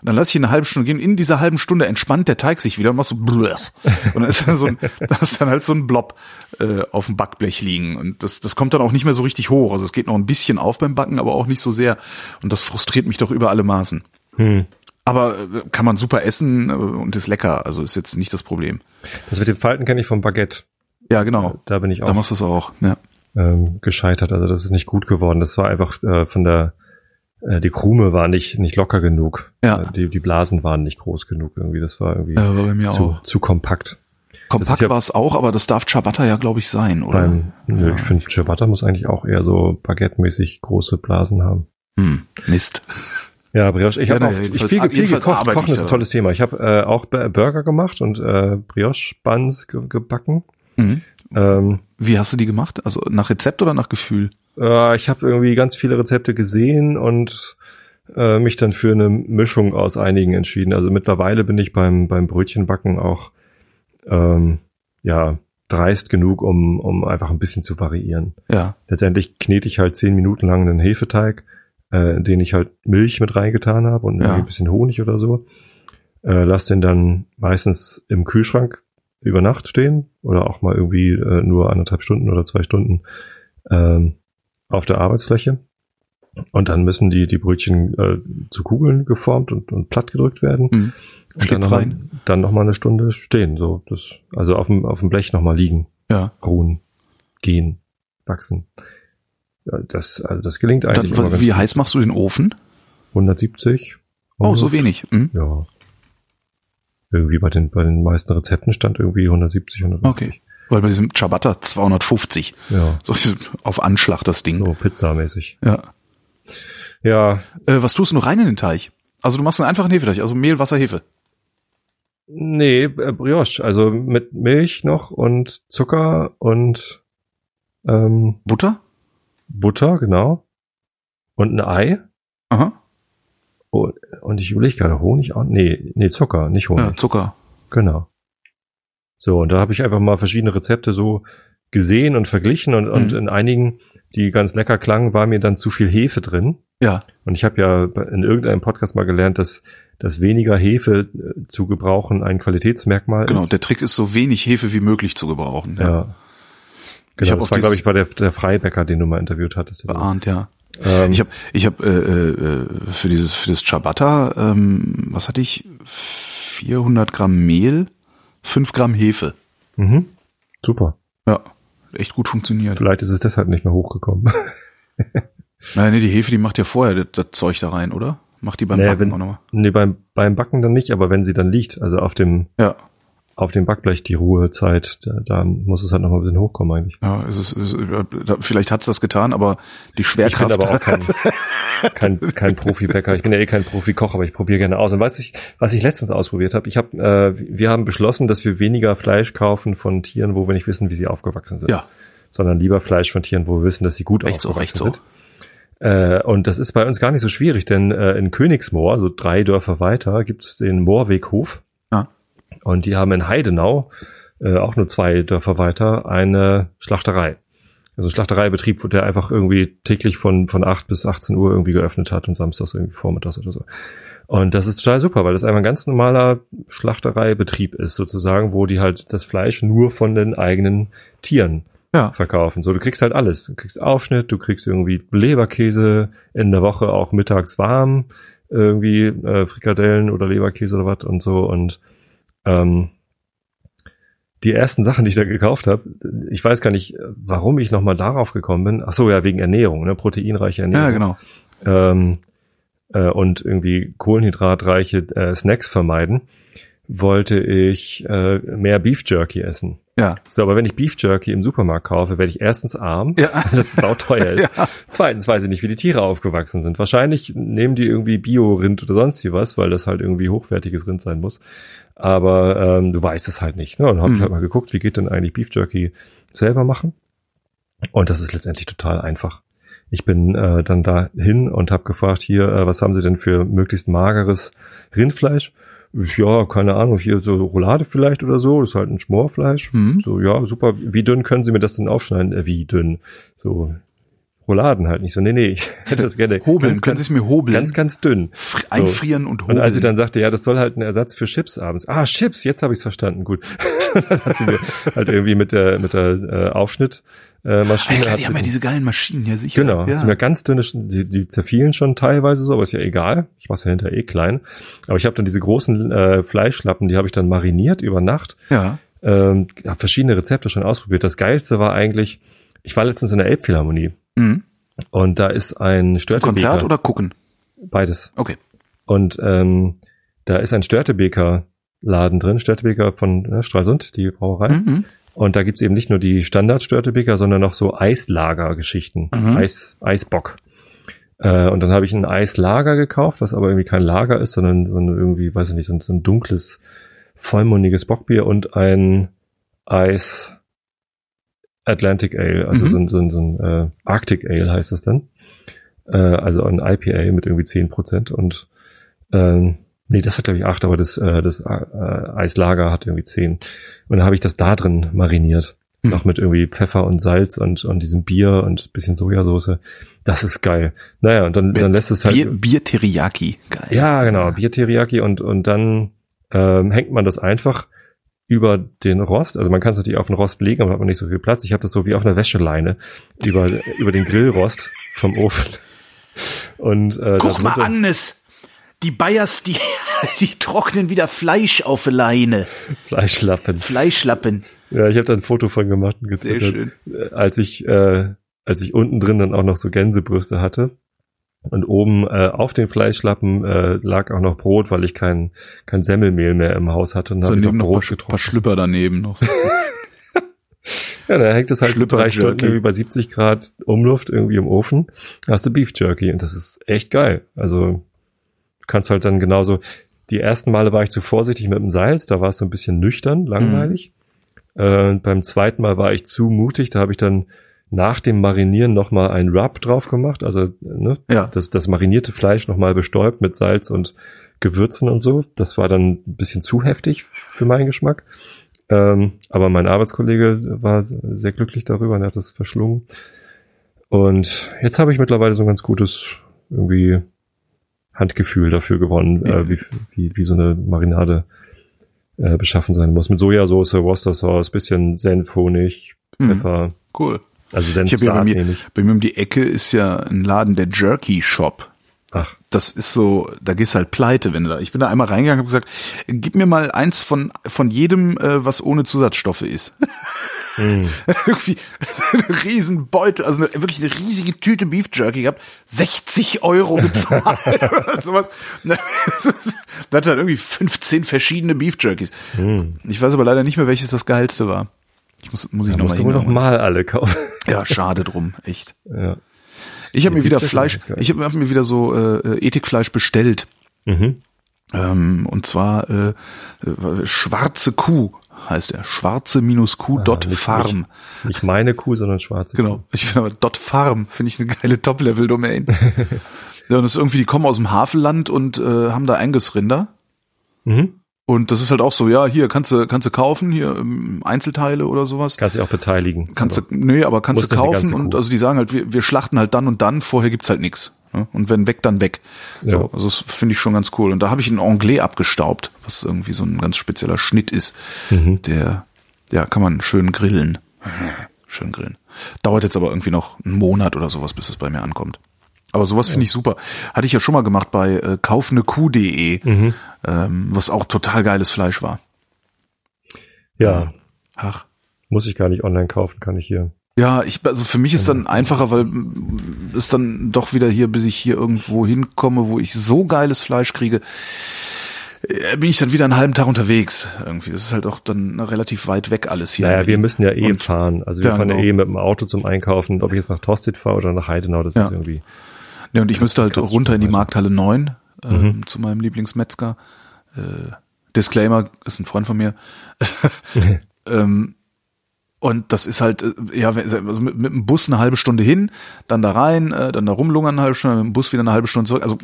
Und dann lasse ich ihn eine halbe Stunde gehen. In dieser halben Stunde entspannt der Teig sich wieder und machst so blöch. Und dann ist dann so ein, da ist dann halt so ein Blob äh, auf dem Backblech liegen. Und das, das kommt dann auch nicht mehr so richtig hoch. Also es geht noch ein bisschen auf beim Backen, aber auch nicht so sehr. Und das frustriert mich doch über alle Maßen. Hm. Aber äh, kann man super essen äh, und ist lecker. Also ist jetzt nicht das Problem. Das mit dem Falten kenne ich vom Baguette. Ja, genau. Da bin ich Da auch machst du es auch. Ja. ähm, gescheitert. Also das ist nicht gut geworden. Das war einfach äh, von der äh, die Krume war nicht nicht locker genug. Ja. Äh, Die die Blasen waren nicht groß genug irgendwie. Das war irgendwie Ja, mir zu auch. zu kompakt. Kompakt ja- war es auch, aber das darf Ciabatta ja, glaube ich, sein, oder? Beim, nö, ich finde Ciabatta muss eigentlich auch eher so Baguette-mäßig große Blasen haben. Hm, Mist. Ja, Brioche. Ich Ja, habe na, auch ich viel, viel gekocht. Kochen ich ist ein tolles Thema. Ich habe äh, auch Burger gemacht und äh, Brioche Buns ge gebacken. Mhm. Ähm, Wie hast du die gemacht? Also nach Rezept oder nach Gefühl? Äh, ich habe irgendwie ganz viele Rezepte gesehen und äh, mich dann für eine Mischung aus einigen entschieden. Also mittlerweile bin ich beim beim Brötchenbacken auch ähm, ja dreist genug, um um einfach ein bisschen zu variieren. Ja. letztendlich knete ich halt zehn Minuten lang einen Hefeteig, äh, in den ich halt Milch mit reingetan habe und Ja. ein bisschen Honig oder so. Äh, lass den dann meistens im Kühlschrank über Nacht stehen oder auch mal irgendwie äh, nur anderthalb Stunden oder zwei Stunden ähm, auf der Arbeitsfläche. Und dann müssen die, die Brötchen äh, zu Kugeln geformt und, und platt gedrückt werden. Mhm. Und dann Steht's noch, mal, rein? dann noch mal eine Stunde stehen. So, das, also auf dem, auf dem Blech noch mal liegen Ja. ruhen, gehen, wachsen. Ja, das, also das gelingt eigentlich Dann, wie heiß machst du den Ofen? 170. Oh, so wenig. Hm? Ja. Irgendwie bei den, bei den meisten Rezepten stand irgendwie 170, 180. Okay. Weil bei diesem Ciabatta 250. Ja, So auf Anschlag das Ding. so pizzamäßig. Ja. Ja, Äh, was tust du rein in den Teig? Also du machst einen einfachen Hefeteig, also Mehl, Wasser, Hefe. nee, äh, Brioche, also mit Milch noch und Zucker und ähm, Butter? Butter, genau. Und ein Ei. Aha. Und, und ich überlege gerade, Honig auch? Nee, nee, Zucker, nicht Honig. Ja, Zucker. Genau. So, und da habe ich einfach mal verschiedene Rezepte so gesehen und verglichen und, und Mhm. in einigen, die ganz lecker klangen, war mir dann zu viel Hefe drin. Ja, Und ich habe ja in irgendeinem Podcast mal gelernt, dass, dass weniger Hefe äh, zu gebrauchen ein Qualitätsmerkmal genau. ist. Der Trick ist, so wenig Hefe wie möglich zu gebrauchen. ja. Ich Genau, hab das war, glaube ich, bei der, der Freibäcker, den du mal interviewt hattest. Beahnt, ja. Ähm, Ich habe ich hab, äh, äh, für dieses für das Ciabatta, ähm, was hatte ich? 400 Gramm Mehl, 5 Gramm Hefe. mhm. Super. Ja, echt gut funktioniert. Vielleicht ist es deshalb nicht mehr hochgekommen. Naja, nee, die Hefe, die macht ja vorher das, das Zeug da rein, oder? Macht die beim Nee, Backen wenn- auch nochmal. nee, beim, beim Backen dann nicht, aber wenn sie dann liegt, also auf dem, Ja, auf dem Backblech die Ruhezeit, da, da muss es halt nochmal ein bisschen hochkommen eigentlich. ja, es ist, es ist, vielleicht hat's das getan, aber die Ich bin Schwerkraft. aber auch kein, kein, kein Profibäcker. Ich bin ja eh kein Profikoch, aber ich probiere gerne aus. Und was ich, was ich letztens ausprobiert habe, ich habe, äh, wir haben beschlossen, dass wir weniger Fleisch kaufen von Tieren, wo wir nicht wissen, wie sie aufgewachsen sind. ja, Sondern lieber Fleisch von Tieren, wo wir wissen, dass sie gut recht so, aufgewachsen recht so. sind. Äh, und das ist bei uns gar nicht so schwierig, denn äh, in Königsmoor, so drei Dörfer weiter, gibt's den Moorweghof. Und die haben in Heidenau, äh, auch nur zwei Dörfer weiter, eine Schlachterei. Also ein Schlachtereibetrieb, wo der einfach irgendwie täglich von, von 8 bis 18 Uhr irgendwie geöffnet hat und samstags irgendwie vormittags oder so. Und das ist total super, weil das einfach ein ganz normaler Schlachtereibetrieb ist, sozusagen, wo die halt das Fleisch nur von den eigenen Tieren Ja, verkaufen. So, du kriegst halt alles. Du kriegst Aufschnitt, du kriegst irgendwie Leberkäse, in der Woche auch mittags warm, irgendwie äh, Frikadellen oder Leberkäse oder was und so. Und ähm, die ersten Sachen, die ich da gekauft habe, ich weiß gar nicht, warum ich nochmal darauf gekommen bin. Ach so, ja, wegen Ernährung, ne? proteinreiche Ernährung. ja, genau. ähm, äh, und irgendwie kohlenhydratreiche äh, Snacks vermeiden, wollte ich äh, mehr Beef Jerky essen. Ja, So, aber wenn ich Beef Jerky im Supermarkt kaufe, werde ich erstens arm, Ja. weil das sauteuer ist. Ja. Zweitens weiß ich nicht, wie die Tiere aufgewachsen sind. Wahrscheinlich nehmen die irgendwie Bio-Rind oder sonst wie was, weil das halt irgendwie hochwertiges Rind sein muss. Aber ähm, du weißt es halt nicht. Ne? Und habe Mhm. ich halt mal geguckt, wie geht denn eigentlich Beef Jerky selber machen. Und das ist letztendlich total einfach. Ich bin äh, dann da hin und habe gefragt, hier, äh, was haben Sie denn für möglichst mageres Rindfleisch? Ja, keine Ahnung, hier so Roulade vielleicht oder so, das ist halt ein Schmorfleisch. Hm. So, ja, super. Wie dünn können Sie mir das denn aufschneiden? Äh, wie dünn? So, Rouladen halt nicht so. Nee, nee, ich hätte das gerne. hobeln, ganz, können Sie es mir hobeln? ganz, ganz dünn. So. Einfrieren und hobeln. Und als sie dann sagte, ja, das soll halt ein Ersatz für Chips abends. Ah, Chips, jetzt habe ich es verstanden. Gut. dann hat sie mir halt irgendwie mit der mit der äh, Aufschnitt äh, Ah, ja, Maschine klar, hat die haben ja diese geilen Maschinen, ja sicher. Genau, ja. sie mir ganz dünne, die, die zerfielen schon teilweise so, aber ist ja egal. Ich mach's ja hinterher eh klein. Aber ich habe dann diese großen äh, Fleischlappen, die habe ich dann mariniert über Nacht. ja. Ähm, habe verschiedene Rezepte schon ausprobiert. Das geilste war eigentlich, ich war letztens in der Elbphilharmonie Mhm. und da ist ein Zum Störtebeker. Konzert oder gucken? Beides. Okay. Und ähm, da ist ein Störtebeker Laden drin, Störtebeker von ne, Stralsund, die Brauerei. Mhm. Und da gibt's eben nicht nur die Standard-Störtebeker, sondern noch so Eislager-Geschichten. Mhm. Eis, Eisbock. Äh, und dann habe ich ein Eislager gekauft, was aber irgendwie kein Lager ist, sondern so ein irgendwie, weiß ich nicht, so ein, so ein dunkles, vollmundiges Bockbier und ein Eis Atlantic Ale, also Mhm. so ein, so ein, so ein äh, Arctic Ale heißt das dann. Äh, also ein IPA mit irgendwie 10% und ähm, nee, das hat glaube ich 8, aber das, äh, das äh, Eislager hat irgendwie 10. Und dann habe ich das da drin mariniert. Hm. Noch mit irgendwie Pfeffer und Salz und, und diesem Bier und bisschen Sojasauce. Das ist geil. Naja, und dann, dann lässt es halt. Bier, Bier Teriyaki. Geil. Ja, genau, Bier Teriyaki und, und dann ähm, hängt man das einfach über den Rost. Also man kann es natürlich auf den Rost legen, aber hat man nicht so viel Platz. Ich habe das so wie auf einer Wäscheleine über, über den Grillrost vom Ofen. Und äh, Guck mal, Agnes. Die Bayers, die, die trocknen wieder Fleisch auf Leine. Fleischlappen. Fleischlappen. Ja, ich habe da ein Foto von gemacht und Sehr schön. Äh, Als ich, äh, als ich unten drin dann auch noch so Gänsebrüste hatte. Und oben äh, auf den Fleischlappen äh, lag auch noch Brot, weil ich kein, kein Semmelmehl mehr im Haus hatte. Und dann habe ich noch noch ein Brot paar, paar getrocknet. Schlüpper daneben noch. Ja, da hängt es halt Schlüpper drei. Stunden irgendwie bei 70 Grad Umluft irgendwie im Ofen. Da hast du Beef Jerky und das ist echt geil. Also kannst halt dann genauso. Die ersten Male war ich zu vorsichtig mit dem Salz, da war es so ein bisschen nüchtern, langweilig. Äh, beim zweiten Mal war ich zu mutig, da habe ich dann nach dem Marinieren nochmal ein Rub drauf gemacht, also ne, Ja. das, das marinierte Fleisch nochmal bestäubt mit Salz und Gewürzen und so. Das war dann ein bisschen zu heftig für meinen Geschmack. Ähm, aber mein Arbeitskollege war sehr glücklich darüber und er hat das verschlungen. Und jetzt habe ich mittlerweile so ein ganz gutes irgendwie Handgefühl dafür gewonnen, äh, wie, wie, wie so eine Marinade äh, beschaffen sein muss. Mit Sojasauce, Worcester Sauce, bisschen Senf, Honig, Mhm. Pfeffer. Cool. Also Ich habe Senf, ja bei Saat mir, nehme ich. bei mir um die Ecke ist ja ein Laden, der Jerky Shop. Ach, Das ist so, da gehst halt pleite, wenn du da. Ich bin da einmal reingegangen und habe gesagt, gib mir mal eins von von jedem, äh, was ohne Zusatzstoffe ist. hm. Irgendwie ein riesen Beutel, also eine, wirklich eine riesige Tüte Beef Jerky gehabt, 60 Euro bezahlt oder sowas. Da hat dann irgendwie 15 verschiedene Beef Jerkys. Ich weiß aber leider nicht mehr, welches das geilste war. Ich muss, muss ich da noch mal alle kaufen. Ja, schade drum, echt. ja. Ich habe mir wieder Fleisch, ich habe hab mir wieder so äh, Ethikfleisch bestellt. Mhm. Ähm, und zwar äh, äh, schwarze Kuh heißt er. Schwarze-Kuh dot Ah, nicht- meine Kuh, sondern schwarze. Genau. Ich finde aber dot farm finde ich eine geile Top-Level-Domain. ja, und das ist irgendwie, die kommen aus dem Havelland und äh, haben da Angus-Rinder. Mhm. Und das ist halt auch so, ja, hier kannst du kannst du kaufen, hier ähm, Einzelteile oder sowas. Kannst dich auch beteiligen. Kannst Also, du, nee, aber kannst du kaufen und also die sagen halt, wir, wir schlachten halt dann und dann, vorher gibt's halt nix. Ne? Und wenn weg, dann weg. So, Ja. also das finde ich schon ganz cool. Und da habe ich einen Anglais abgestaubt, was irgendwie so ein ganz spezieller Schnitt ist. Mhm. Der, ja, kann man schön grillen. Schön grillen. Dauert jetzt aber irgendwie noch einen Monat oder sowas, bis es bei mir ankommt. Aber sowas finde ich super. Hatte ich ja schon mal gemacht bei äh, kaufnekuh.de, Mhm. ähm, was auch total geiles Fleisch war. Ja, Ach. muss ich gar nicht online kaufen, kann ich hier. Ja, ich, also für mich ist dann einfacher, weil es dann doch wieder hier, bis ich hier irgendwo hinkomme, wo ich so geiles Fleisch kriege, äh, bin ich dann wieder einen halben Tag unterwegs irgendwie. Das ist halt auch dann relativ weit weg alles hier. Naja, wir müssen ja eh Und- fahren. Also wir Ja, fahren ja genau. eh mit dem Auto zum Einkaufen. Ob ich jetzt nach Tosted fahre oder nach Heidenau, das Ja. ist irgendwie. Ja, und ich müsste halt runter in die. Markthalle 9 ähm, Mhm. zu meinem Lieblingsmetzger. Äh, Disclaimer, ist ein Freund von mir. ähm, und das ist halt, äh, ja, also mit, mit dem Bus eine halbe Stunde hin, dann da rein, äh, dann da rumlungern eine halbe Stunde, mit dem Bus wieder eine halbe Stunde zurück. Also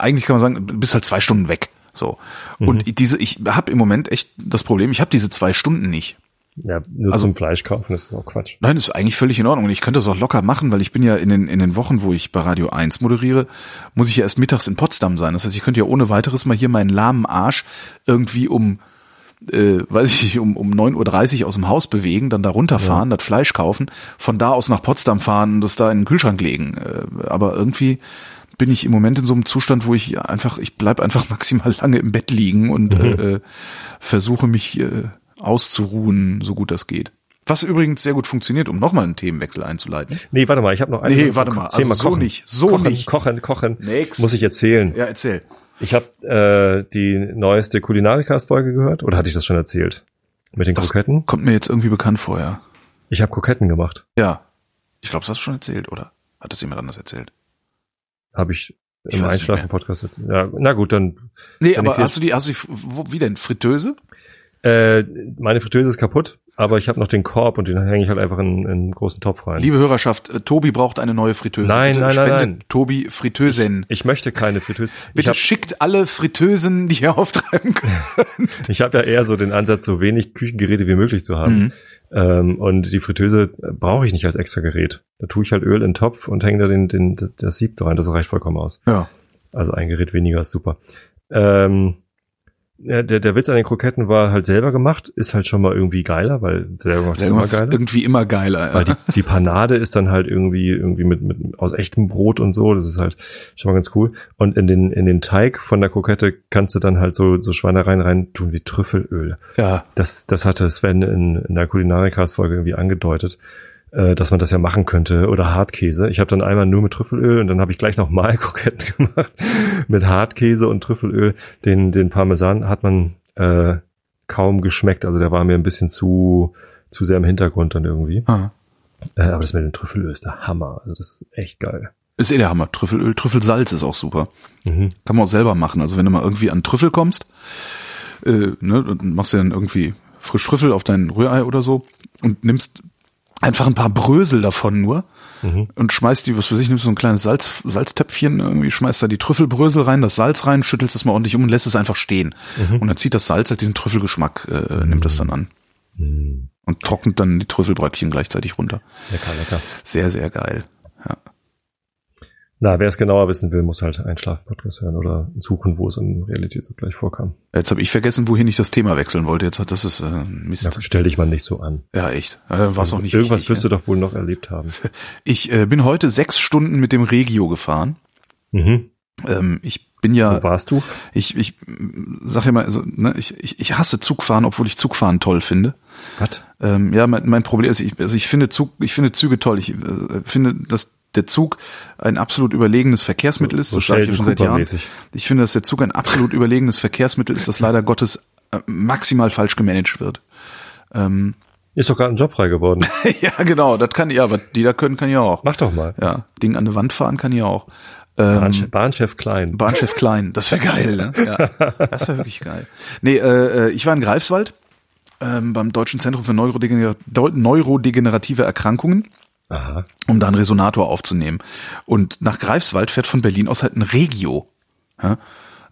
eigentlich kann man sagen, du bist halt zwei Stunden weg. So. Mhm. Und diese, ich habe im Moment echt das Problem, ich habe diese zwei Stunden nicht. Ja, nur Also- zum Fleisch kaufen, das ist auch Quatsch. Nein, das ist eigentlich völlig in Ordnung. Und ich könnte das auch locker machen, weil ich bin ja in den, in den Wochen, wo ich bei Radio 1 moderiere, muss ich ja erst mittags in Potsdam sein. Das heißt, ich könnte ja ohne weiteres mal hier meinen lahmen Arsch irgendwie um, äh, weiß ich nicht, um, um 9.30 Uhr aus dem Haus bewegen, dann da runterfahren, das Fleisch kaufen, von da aus nach Potsdam fahren und das da in den Kühlschrank legen. Äh, aber irgendwie bin ich im Moment in so einem Zustand, wo ich einfach, ich bleib einfach maximal lange im Bett liegen und äh, äh, versuche mich äh, auszuruhen, so gut das geht. Was übrigens sehr gut funktioniert, um nochmal einen Themenwechsel einzuleiten. Nee, warte mal, ich habe noch eine. Nee, warte mal, also Thema so kochen. nicht, so kochen, nicht. Kochen, kochen. Nix. Muss ich erzählen. Ja, erzähl. Ich habe äh, die neueste Kulinarikast-Folge gehört. Oder hatte ich das schon erzählt? Mit den Das Kroketten? kommt mir jetzt irgendwie bekannt vor, ja. Ich habe Kroketten gemacht. Ja. Ich glaube, das hast du schon erzählt, oder? Hat das jemand anders erzählt? Habe ich im Einschlafen-Podcast erzählt. Ja, na gut, dann. Nee, aber hast du die, hast du die, wo, wie denn? Fritteuse? Äh, meine Fritteuse ist kaputt, aber ich habe noch den Korb und den hänge ich halt einfach in, in einen großen Topf rein. Liebe Hörerschaft, äh, Tobi braucht eine neue Fritteuse. Nein, Bitte nein, nein, nein. Tobi Fritteusen. ich möchte keine Fritteuse. Ich Bitte habe schickt alle Fritteusen, die ihr auftreiben könnt. ich hab ja eher so den Ansatz, so wenig Küchengeräte wie möglich zu haben. Mhm. Ähm, und die Fritteuse brauche ich nicht als extra Gerät. Da tue ich halt Öl in den Topf und hänge da den, den, das Sieb rein. Das reicht vollkommen aus. Ja. Also ein Gerät weniger ist super. Ähm, ja, der, der Witz an den Kroketten war halt selber gemacht, ist halt schon mal irgendwie geiler, weil selber gemacht ist immer geiler. irgendwie immer geiler. Weil Ja. die, die Panade ist dann halt irgendwie, irgendwie mit, mit, aus echtem Brot und so. Das ist halt schon mal ganz cool. Und in den, in den Teig von der Krokette kannst du dann halt so, so Schweinereien rein tun wie Trüffelöl. ja. Das, das hatte Sven in, in der Kulinarikas-Folge irgendwie angedeutet, äh, dass man das ja machen könnte. Oder Hartkäse. Ich habe dann einmal nur mit Trüffelöl und dann habe ich gleich nochmal Kroketten gemacht mit Hartkäse und Trüffelöl. Den, den Parmesan hat man äh, kaum geschmeckt. Also der war mir ein bisschen zu, zu sehr im Hintergrund dann irgendwie. Ah. Äh, aber das mit dem Trüffelöl ist der Hammer. Also das ist echt geil. Ist eh der Hammer. Trüffelöl, Trüffelsalz ist auch super. Mhm. Kann man auch selber machen. Also wenn du mal irgendwie an Trüffel kommst, äh, ne, und machst du dann irgendwie frisch Trüffel auf dein Rührei oder so und nimmst einfach ein paar Brösel davon nur und schmeißt die, was weiß ich, nimmst so ein kleines Salz, Salztöpfchen, irgendwie schmeißt da die Trüffelbrösel rein, das Salz rein, schüttelst es mal ordentlich um und lässt es einfach stehen. Und dann zieht das Salz halt diesen Trüffelgeschmack, äh, nimmt das dann an. Und trocknet dann die Trüffelbröckchen gleichzeitig runter. Lecker, lecker. Sehr, sehr geil. Na, wer es genauer wissen will, muss halt einen Schlafpodcast hören oder suchen, wo es in Realität so gleich vorkam. Jetzt habe ich vergessen, wohin ich das Thema wechseln wollte. Jetzt hat das ist äh, Mist. Ja, stell dich mal nicht so an. Ja, echt. Ja, dann war es auch nicht Irgendwas wichtig, wirst ja. du doch wohl noch erlebt haben. Ich äh, bin heute sechs Stunden mit dem Regio gefahren. Mhm. Ähm, ich bin ja, Wo warst du? ich, ich sag ja mal, also, ne, ich, ich, ich hasse Zugfahren, obwohl ich Zugfahren toll finde. Was? Ähm, ja, mein, mein Problem ist, ich, also ich finde Zug, ich finde Züge toll. Ich äh, finde, dass der Zug ein absolut überlegenes Verkehrsmittel ist. So das sage ich schon seit Jahren. Ich finde, dass der Zug ein absolut überlegenes Verkehrsmittel ist, das leider Gottes äh, maximal falsch gemanagt wird. Ähm, Ist doch gerade ein Job frei geworden. ja, genau, das kann ja, was die da können, kann ich auch. Mach doch mal. Ja, Ding an der Wand fahren kann ich auch. Ähm, Bahnchef, Bahnchef Klein. Bahnchef Klein, das wäre geil, ne? Ja, das wäre wirklich geil. Nee, äh, äh, ich war in Greifswald ähm, beim Deutschen Zentrum für Neurodegener neurodegenerative Erkrankungen, Aha. um da einen Resonator aufzunehmen. Und nach Greifswald fährt von Berlin aus halt ein Regio. Ja?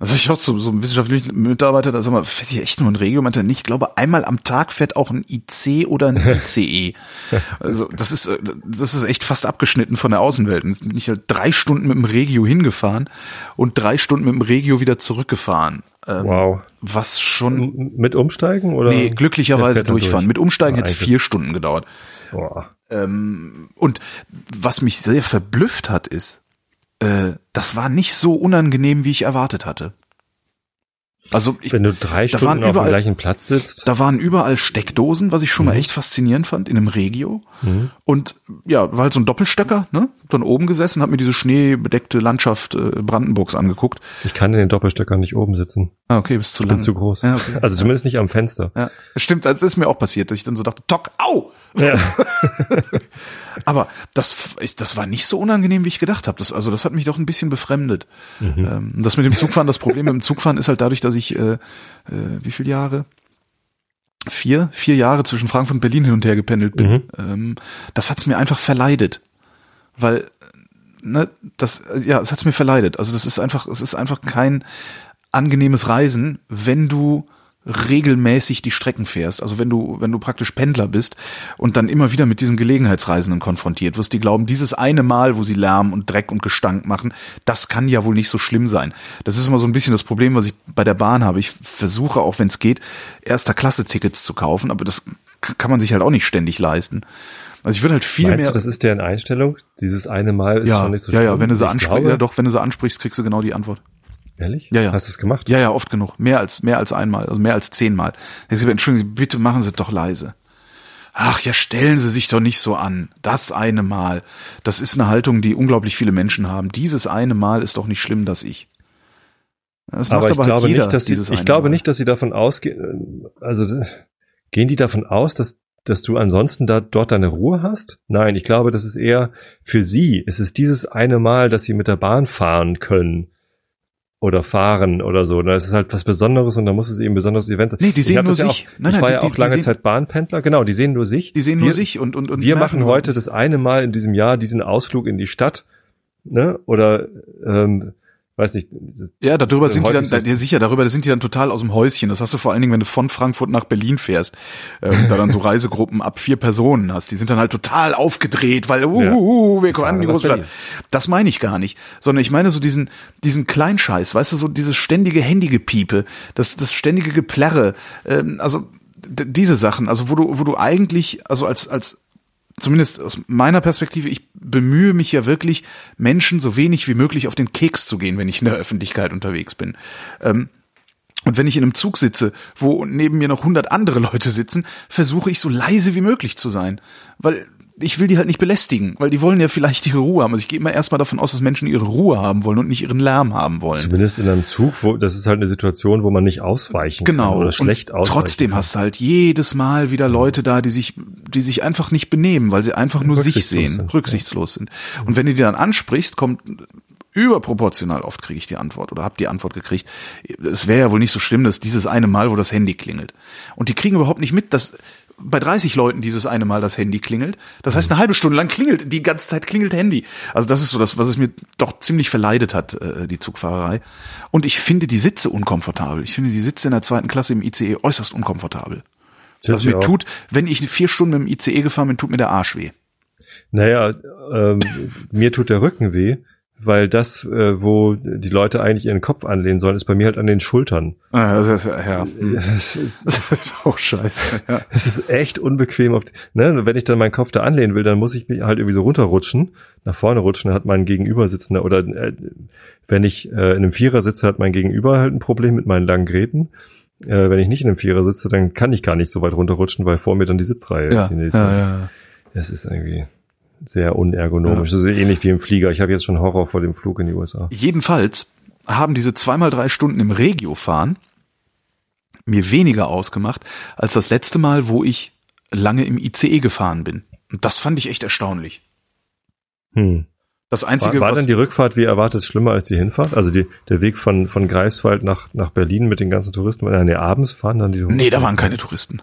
Also ich auch so, so ein wissenschaftlicher Mitarbeiter, da sag mal, fährt hier echt nur ein Regio? Meinte er nicht. Ich glaube, einmal am Tag fährt auch ein IC oder ein ICE. also das ist, äh, das ist echt fast abgeschnitten von der Außenwelt. Und jetzt bin ich halt drei Stunden mit dem Regio hingefahren und drei Stunden mit dem Regio wieder zurückgefahren. Ähm, Wow. Was schon, M- Mit Umsteigen oder? nee, glücklicherweise durchfahren. durch? Mit Umsteigen Ah, hätte es vier Stunden gedauert. Boah. Ähm, und was mich sehr verblüfft hat, ist, äh, das war nicht so unangenehm, wie ich erwartet hatte. Also ich, Wenn du drei Stunden waren auf dem überall- gleichen Platz sitzt. da waren überall Steckdosen, was ich schon mal echt faszinierend fand, in einem Regio. Und ja, war halt so ein Doppelstöcker, ne? Dann oben gesessen, hab mir diese schneebedeckte Landschaft äh, Brandenburgs angeguckt. Ich kann in den Doppelstöckern nicht oben sitzen. Ah, okay, bist zu lang. bin zu groß. Ja, okay. Also zumindest nicht am Fenster. Ja, stimmt, das ist mir auch passiert, dass ich dann so dachte, Tock, au! Ja. Aber das, das war nicht so unangenehm, wie ich gedacht habe. Das, also das hat mich doch ein bisschen befremdet. Ähm, das mit dem Zugfahren, das Problem mit dem Zugfahren ist halt dadurch, dass ich, äh, äh, wie viele Jahre? Vier, vier Jahre zwischen Frankfurt und Berlin hin und her gependelt bin. Ähm, das hat's mir einfach verleidet. Weil, ne, das, äh, ja, es hat's mir verleidet. Also das ist einfach, es ist einfach kein angenehmes Reisen, wenn du regelmäßig die Strecken fährst. Also wenn du, wenn du praktisch Pendler bist und dann immer wieder mit diesen Gelegenheitsreisenden konfrontiert wirst, die glauben, dieses eine Mal, wo sie Lärm und Dreck und Gestank machen, das kann ja wohl nicht so schlimm sein. Das ist immer so ein bisschen das Problem, was ich bei der Bahn habe. Ich versuche auch, wenn es geht, erster Klasse Tickets zu kaufen, aber das kann man sich halt auch nicht ständig leisten. Also ich würde halt viel Meinst mehr. du, das ist deren Einstellung? Dieses eine Mal ist ja, schon nicht so ja, schlimm. ja, wenn du sie Ich ansprichst, ja, doch, wenn du sie ansprichst, kriegst du genau die Antwort. Ehrlich? Ja, ja. Hast du es gemacht? Ja, ja, oft genug. Mehr als, mehr als einmal, also mehr als zehnmal. Entschuldigen Sie, bitte machen Sie doch leise. Ach ja, stellen Sie sich doch nicht so an. Das eine Mal. Das ist eine Haltung, die unglaublich viele Menschen haben. Dieses eine Mal ist doch nicht schlimm, dass ich. Das aber macht ich halt glaube jeder, nicht, dass sie, ich glaube Mal. nicht, dass sie davon ausgehen, also gehen die davon aus, dass dass du ansonsten da dort deine Ruhe hast? Nein, ich glaube, das ist eher für sie. Es ist dieses eine Mal, dass sie mit der Bahn fahren können oder fahren oder so. Das ist halt was Besonderes und da muss es eben ein besonderes Event sein. Nee, die sehen nur ja sich. Auch, Nein, ich war die- ja die- auch die lange sehen- Zeit Bahnpendler. Genau, die sehen nur sich. Die sehen nur wir, sich und, und, und wir machen nur- heute das eine Mal in diesem Jahr diesen Ausflug in die Stadt, ne? Oder ähm, weiß nicht. Ja, darüber sind die dann, so. ja sicher, darüber sind die dann total aus dem Häuschen. Das hast du vor allen Dingen, wenn du von Frankfurt nach Berlin fährst, äh, da dann so Reisegruppen ab vier Personen hast. Die sind dann halt total aufgedreht, weil, uh, Ja. uh, uh, wir kommen an die nach große Stadt. Berlin. Das meine ich gar nicht, sondern ich meine so diesen, diesen Kleinscheiß, weißt du, so dieses ständige Handygepiepe, das, das ständige Geplärre, ähm, also diese Sachen, also wo du, wo du eigentlich, also als, als zumindest aus meiner Perspektive, ich bemühe mich ja wirklich, Menschen so wenig wie möglich auf den Keks zu gehen, wenn ich in der Öffentlichkeit unterwegs bin. Ähm, und wenn ich in einem Zug sitze, wo neben mir noch hundert andere Leute sitzen, versuche ich so leise wie möglich zu sein. Weil ich will die halt nicht belästigen, weil die wollen ja vielleicht ihre Ruhe haben. Also ich gehe immer erstmal davon aus, dass Menschen ihre Ruhe haben wollen und nicht ihren Lärm haben wollen. Zumindest in einem Zug, wo das ist halt eine Situation, wo man nicht ausweichen Genau. kann oder schlecht ausweichen. trotzdem hast du halt jedes Mal wieder Leute da, die sich, die sich einfach nicht benehmen, weil sie einfach nur sich sehen, sind, rücksichtslos sind. Und wenn du die dann ansprichst, kommt überproportional oft kriege ich die Antwort oder hab die Antwort gekriegt. Es wäre ja wohl nicht so schlimm, dass dieses eine Mal, wo das Handy klingelt. Und die kriegen überhaupt nicht mit, dass bei 30 Leuten dieses eine Mal das Handy klingelt. Das heißt, eine halbe Stunde lang klingelt, die ganze Zeit klingelt Handy. Also das ist so das, was es mir doch ziemlich verleidet hat, äh, die Zugfahrerei. Und ich finde die Sitze unkomfortabel. Ich finde die Sitze in der zweiten Klasse im ICE äußerst unkomfortabel. Was ich mir auch. tut, wenn ich vier Stunden mit dem ICE gefahren bin, tut mir der Arsch weh. Naja, ähm, mir tut der Rücken weh, weil das, äh, wo die Leute eigentlich ihren Kopf anlehnen sollen, ist bei mir halt an den Schultern. Ah, das ist, ja, Es ist, auch scheiße. Ja. es ist echt unbequem. Auf, ne? Wenn ich dann meinen Kopf da anlehnen will, dann muss ich mich halt irgendwie so runterrutschen, nach vorne rutschen, hat mein Gegenübersitzender oder äh, wenn ich äh, in einem Vierer sitze, hat mein Gegenüber halt ein Problem mit meinen langen Gräten. Äh, wenn ich nicht in einem Vierer sitze, dann kann ich gar nicht so weit runterrutschen, weil vor mir dann die Sitzreihe Ja, ist. Die nächste. ja, Das- ja. Das ist irgendwie sehr unergonomisch. Das ist ähnlich wie im Flieger. Ich habe jetzt schon Horror vor dem Flug in die USA. Jedenfalls haben diese zweimal drei Stunden im Regio fahren mir weniger ausgemacht als das letzte Mal, wo ich lange im ICE gefahren bin. Und das fand ich echt erstaunlich. Hm. Das War, einzige, war was denn die Rückfahrt wie erwartet schlimmer als die Hinfahrt? Also die, der Weg von, von Greifswald nach, nach Berlin mit den ganzen Touristen? Äh, nee, abends fahren dann die Nee, da waren keine Touristen.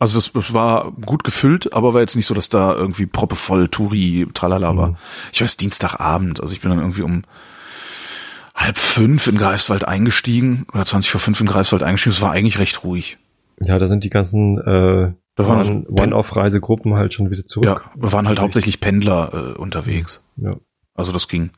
Also das, war gut gefüllt, aber war jetzt nicht so, dass da irgendwie proppevoll Touri, tralala war. Ich weiß, Dienstagabend, also ich bin dann irgendwie um halb fünf in Greifswald eingestiegen oder 20 vor fünf in Greifswald eingestiegen. Es war eigentlich recht ruhig. Ja, da sind die ganzen äh, Da waren One- so- One-Off-Reisegruppen halt schon wieder Ja, zurück. wir waren halt hauptsächlich Pendler äh, unterwegs. Ja. Also das ging.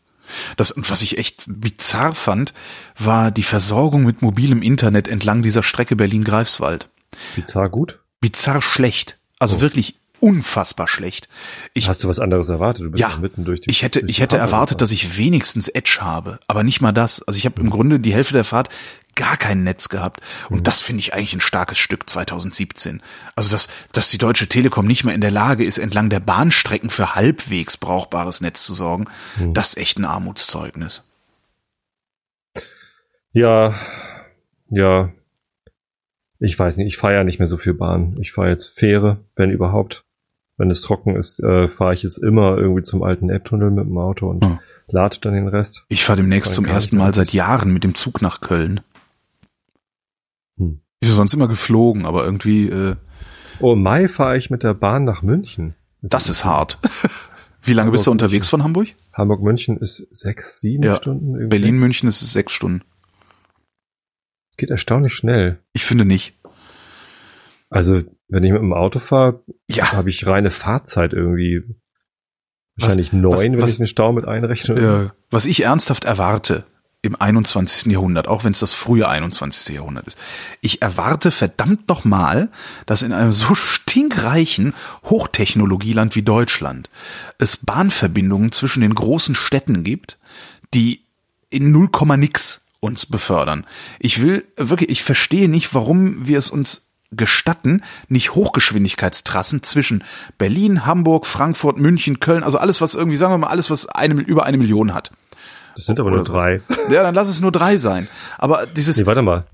Das, und was ich echt bizarr fand, war die Versorgung mit mobilem Internet entlang dieser Strecke Berlin-Greifswald. Bizarr gut. Bizarr schlecht. Also wirklich unfassbar schlecht. Ich, Hast du was anderes erwartet? Du bist ja, ja mitten durch die ich hätte, ich hätte erwartet, dass ich wenigstens Edge habe, aber nicht mal das. Also ich habe im Grunde die Hälfte der Fahrt gar kein Netz gehabt. Und Mhm. das finde ich eigentlich ein starkes Stück 2017. Also dass, dass die Deutsche Telekom nicht mehr in der Lage ist, entlang der Bahnstrecken für halbwegs brauchbares Netz zu sorgen, Mhm. das ist echt ein Armutszeugnis. Ja, ja. Ich weiß nicht, ich fahre ja nicht mehr so viel Bahn. Ich fahre jetzt Fähre, wenn überhaupt. Wenn es trocken ist, äh, fahre ich jetzt immer irgendwie zum alten Elbtunnel mit dem Auto und Hm. lade dann den Rest. Ich fahre demnächst zum ersten Mal seit Jahren mit dem Zug nach Köln. Hm. Ich bin sonst immer geflogen, aber irgendwie, äh, Oh, im Mai fahre ich mit der Bahn nach München. das ist hart. Wie lange bist du Hamburg, unterwegs von Hamburg? Hamburg-München ist sechs, sieben Ja. Stunden. irgendwie Berlin, sechs. München ist sechs Stunden. Geht erstaunlich schnell. Ich finde nicht. Also, wenn ich mit dem Auto fahre, Ja, habe ich reine Fahrzeit irgendwie. Was- Wahrscheinlich neun, was- wenn was- ich den Stau mit einrechne. äh, was ich ernsthaft erwarte im 21. Jahrhundert, auch wenn es das frühe 21. Jahrhundert ist. Ich erwarte verdammt noch mal, dass in einem so stinkreichen Hochtechnologieland wie Deutschland es Bahnverbindungen zwischen den großen Städten gibt, die in 0, nix uns befördern. Ich will wirklich, ich verstehe nicht, warum wir es uns gestatten, nicht Hochgeschwindigkeitstrassen zwischen Berlin, Hamburg, Frankfurt, München, Köln, also alles, was irgendwie, sagen wir mal, alles, was eine, über eine Million hat. Das sind aber nur Oder so. drei. Ja, dann lass es nur drei sein. Aber dieses Nee, warte mal.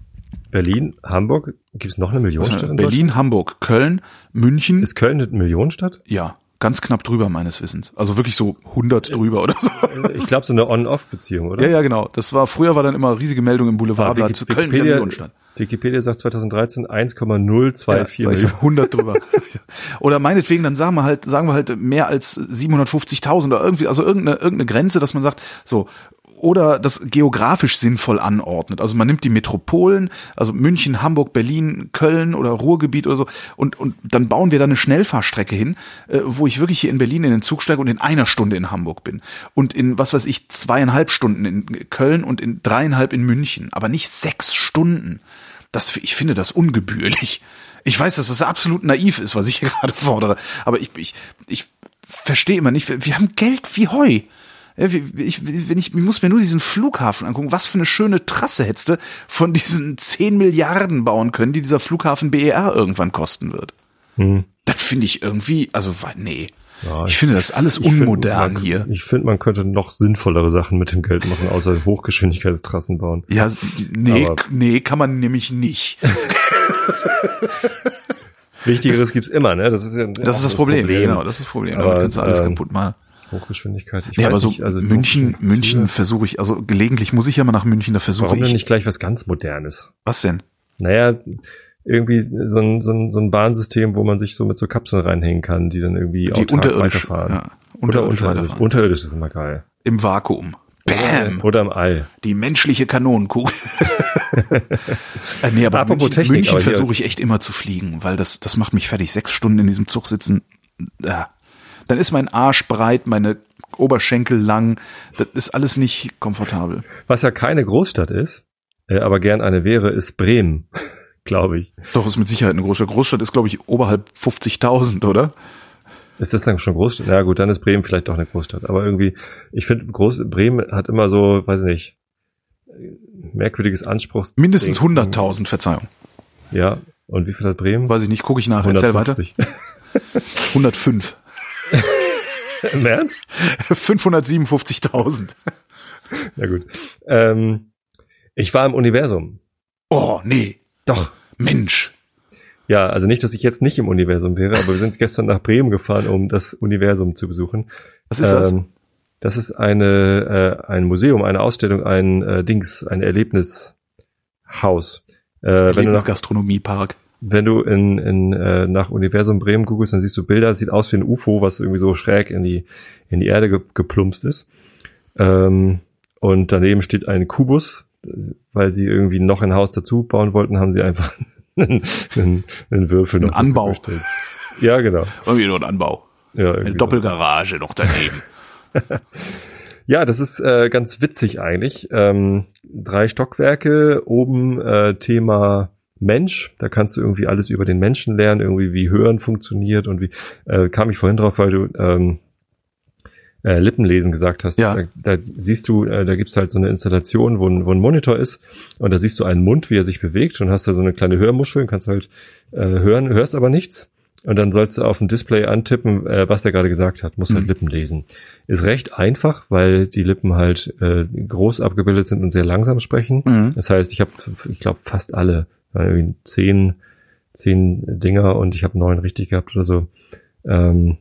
Berlin, Hamburg, gibt es noch eine Millionenstadt in Berlin, Hamburg, Köln, München? Ist Köln eine Millionenstadt? ja, ganz knapp drüber meines Wissens. Also wirklich so 100 drüber oder so. Ich glaube, so eine On-Off-Beziehung, oder? Ja, ja, genau. Das war, früher war dann immer riesige Meldung im Ah, Boulevardblatt, Köln wieder Wikipedia, Millionenstadt. Wikipedia sagt 2013 1,024 Ja, Millionen. 100 drüber. oder meinetwegen, dann sagen wir halt, sagen wir halt mehr als 750.000 oder irgendwie, also irgendeine, irgendeine Grenze, dass man sagt, so, oder das geografisch sinnvoll anordnet. Also man nimmt die Metropolen, also München, Hamburg, Berlin, Köln oder Ruhrgebiet oder so, und, und dann bauen wir da eine Schnellfahrstrecke hin, äh, wo ich wirklich hier in Berlin in den Zug steige und in einer Stunde in Hamburg bin. Und in, was weiß ich, zweieinhalb Stunden in Köln und in dreieinhalb in München. Aber nicht sechs Stunden. Das, ich finde das ungebührlich. Ich weiß, dass das absolut naiv ist, was ich hier gerade fordere. Aber ich, ich, ich verstehe immer nicht, wir, wir haben Geld wie Heu. Wie- ich, wenn ich, ich muss mir nur diesen Flughafen angucken. Was für eine schöne Trasse hättest du von diesen 10 Milliarden bauen können, die dieser Flughafen BER irgendwann kosten wird. Hm. Das finde ich irgendwie, also nee. Ja, ich finde das alles Ich find, unmodern man, hier. Ich finde, man könnte noch sinnvollere Sachen mit dem Geld machen, außer Hochgeschwindigkeitstrassen bauen. Ja, nee, Aber- nee, kann man nämlich nicht. Wichtigeres gibt's immer, ne? Das ist ja Das ist das Problem. Ja, genau, das ist das Problem. Aber, Damit kannst du alles ähm, kaputt machen. Hochgeschwindigkeit. Ich weiß aber so nicht, also München, München versuche ich, also gelegentlich muss ich ja mal nach München, da versuche Warum denn ich. nicht gleich was ganz Modernes? Was denn? Naja, irgendwie so ein, so ein, so ein Bahnsystem, wo man sich so mit so Kapseln reinhängen kann, die dann irgendwie Die autark unterirdisch, weiterfahren. ja, Oder unterirdisch unterirdisch. Unterirdisch ist immer geil. Im Vakuum. Bam! Oder im All. Die menschliche Kanonenkugel. äh, nee, aber Apropos München, Technik, München versuche ich echt immer zu fliegen, weil das, das macht mich fertig. Sechs Stunden in diesem Zug sitzen. Ja. Dann ist mein Arsch breit, meine Oberschenkel lang. Das ist alles nicht komfortabel. Was ja keine Großstadt ist, äh, aber gern eine wäre, ist Bremen, glaube ich. Doch, ist mit Sicherheit eine Großstadt. Großstadt ist, glaube ich, oberhalb 50.000, oder? Ist das dann schon Großstadt? Na gut, dann ist Bremen vielleicht doch eine Großstadt. Aber irgendwie, ich finde, Groß Bremen hat immer so, weiß nicht, merkwürdiges Anspruchs. Mindestens Ding. 100.000, Verzeihung. Ja. Und wie viel hat Bremen? Weiß ich nicht, gucke ich nach. Erzähl weiter. 150. 105. Im Ernst? 557.000. Ja gut. Ähm, ich war im Universum. Oh, nee. Doch. Mensch. Ja, also nicht, dass ich jetzt nicht im Universum wäre, aber wir sind gestern nach Bremen gefahren, um das Universum zu besuchen. Was ist das? Ähm, das ist eine, äh, ein Museum, eine Ausstellung, ein äh, Dings, ein Erlebnishaus. Äh, wenn du nach, Gastronomiepark. Wenn du in, in, äh, nach Universum Bremen googelst, dann siehst du Bilder, sieht aus wie ein UFO, was irgendwie so schräg in die, in die Erde ge geplumpst ist. Ähm, und daneben steht ein Kubus, weil sie irgendwie noch ein Haus dazu bauen wollten, haben sie einfach einen, einen, einen Würfel noch Ein Anbau. dazugestellt. Ja, genau. Irgendwie nur ein Anbau. Ja, Eine irgendwie so. Doppelgarage noch daneben. Ja, das ist äh, ganz witzig eigentlich. Ähm, drei Stockwerke, oben äh, Thema Mensch. Da kannst du irgendwie alles über den Menschen lernen, irgendwie wie Hören funktioniert und wie äh, kam ich vorhin drauf, weil du ähm, äh, Lippenlesen gesagt hast. Ja. Da, da siehst du, äh, da gibt's halt so eine Installation, wo ein, wo ein Monitor ist und da siehst du einen Mund, wie er sich bewegt und hast da so eine kleine Hörmuschel und kannst halt äh, hören, hörst aber nichts. Und dann sollst du auf dem Display antippen, äh, was der gerade gesagt hat. Musst halt Mhm. Lippen lesen. Ist recht einfach, weil die Lippen halt äh, groß abgebildet sind und sehr langsam sprechen. Mhm. Das heißt, ich habe, ich glaube, fast alle, äh, zehn, zehn Dinger und ich habe neun richtig gehabt oder so. Ähm,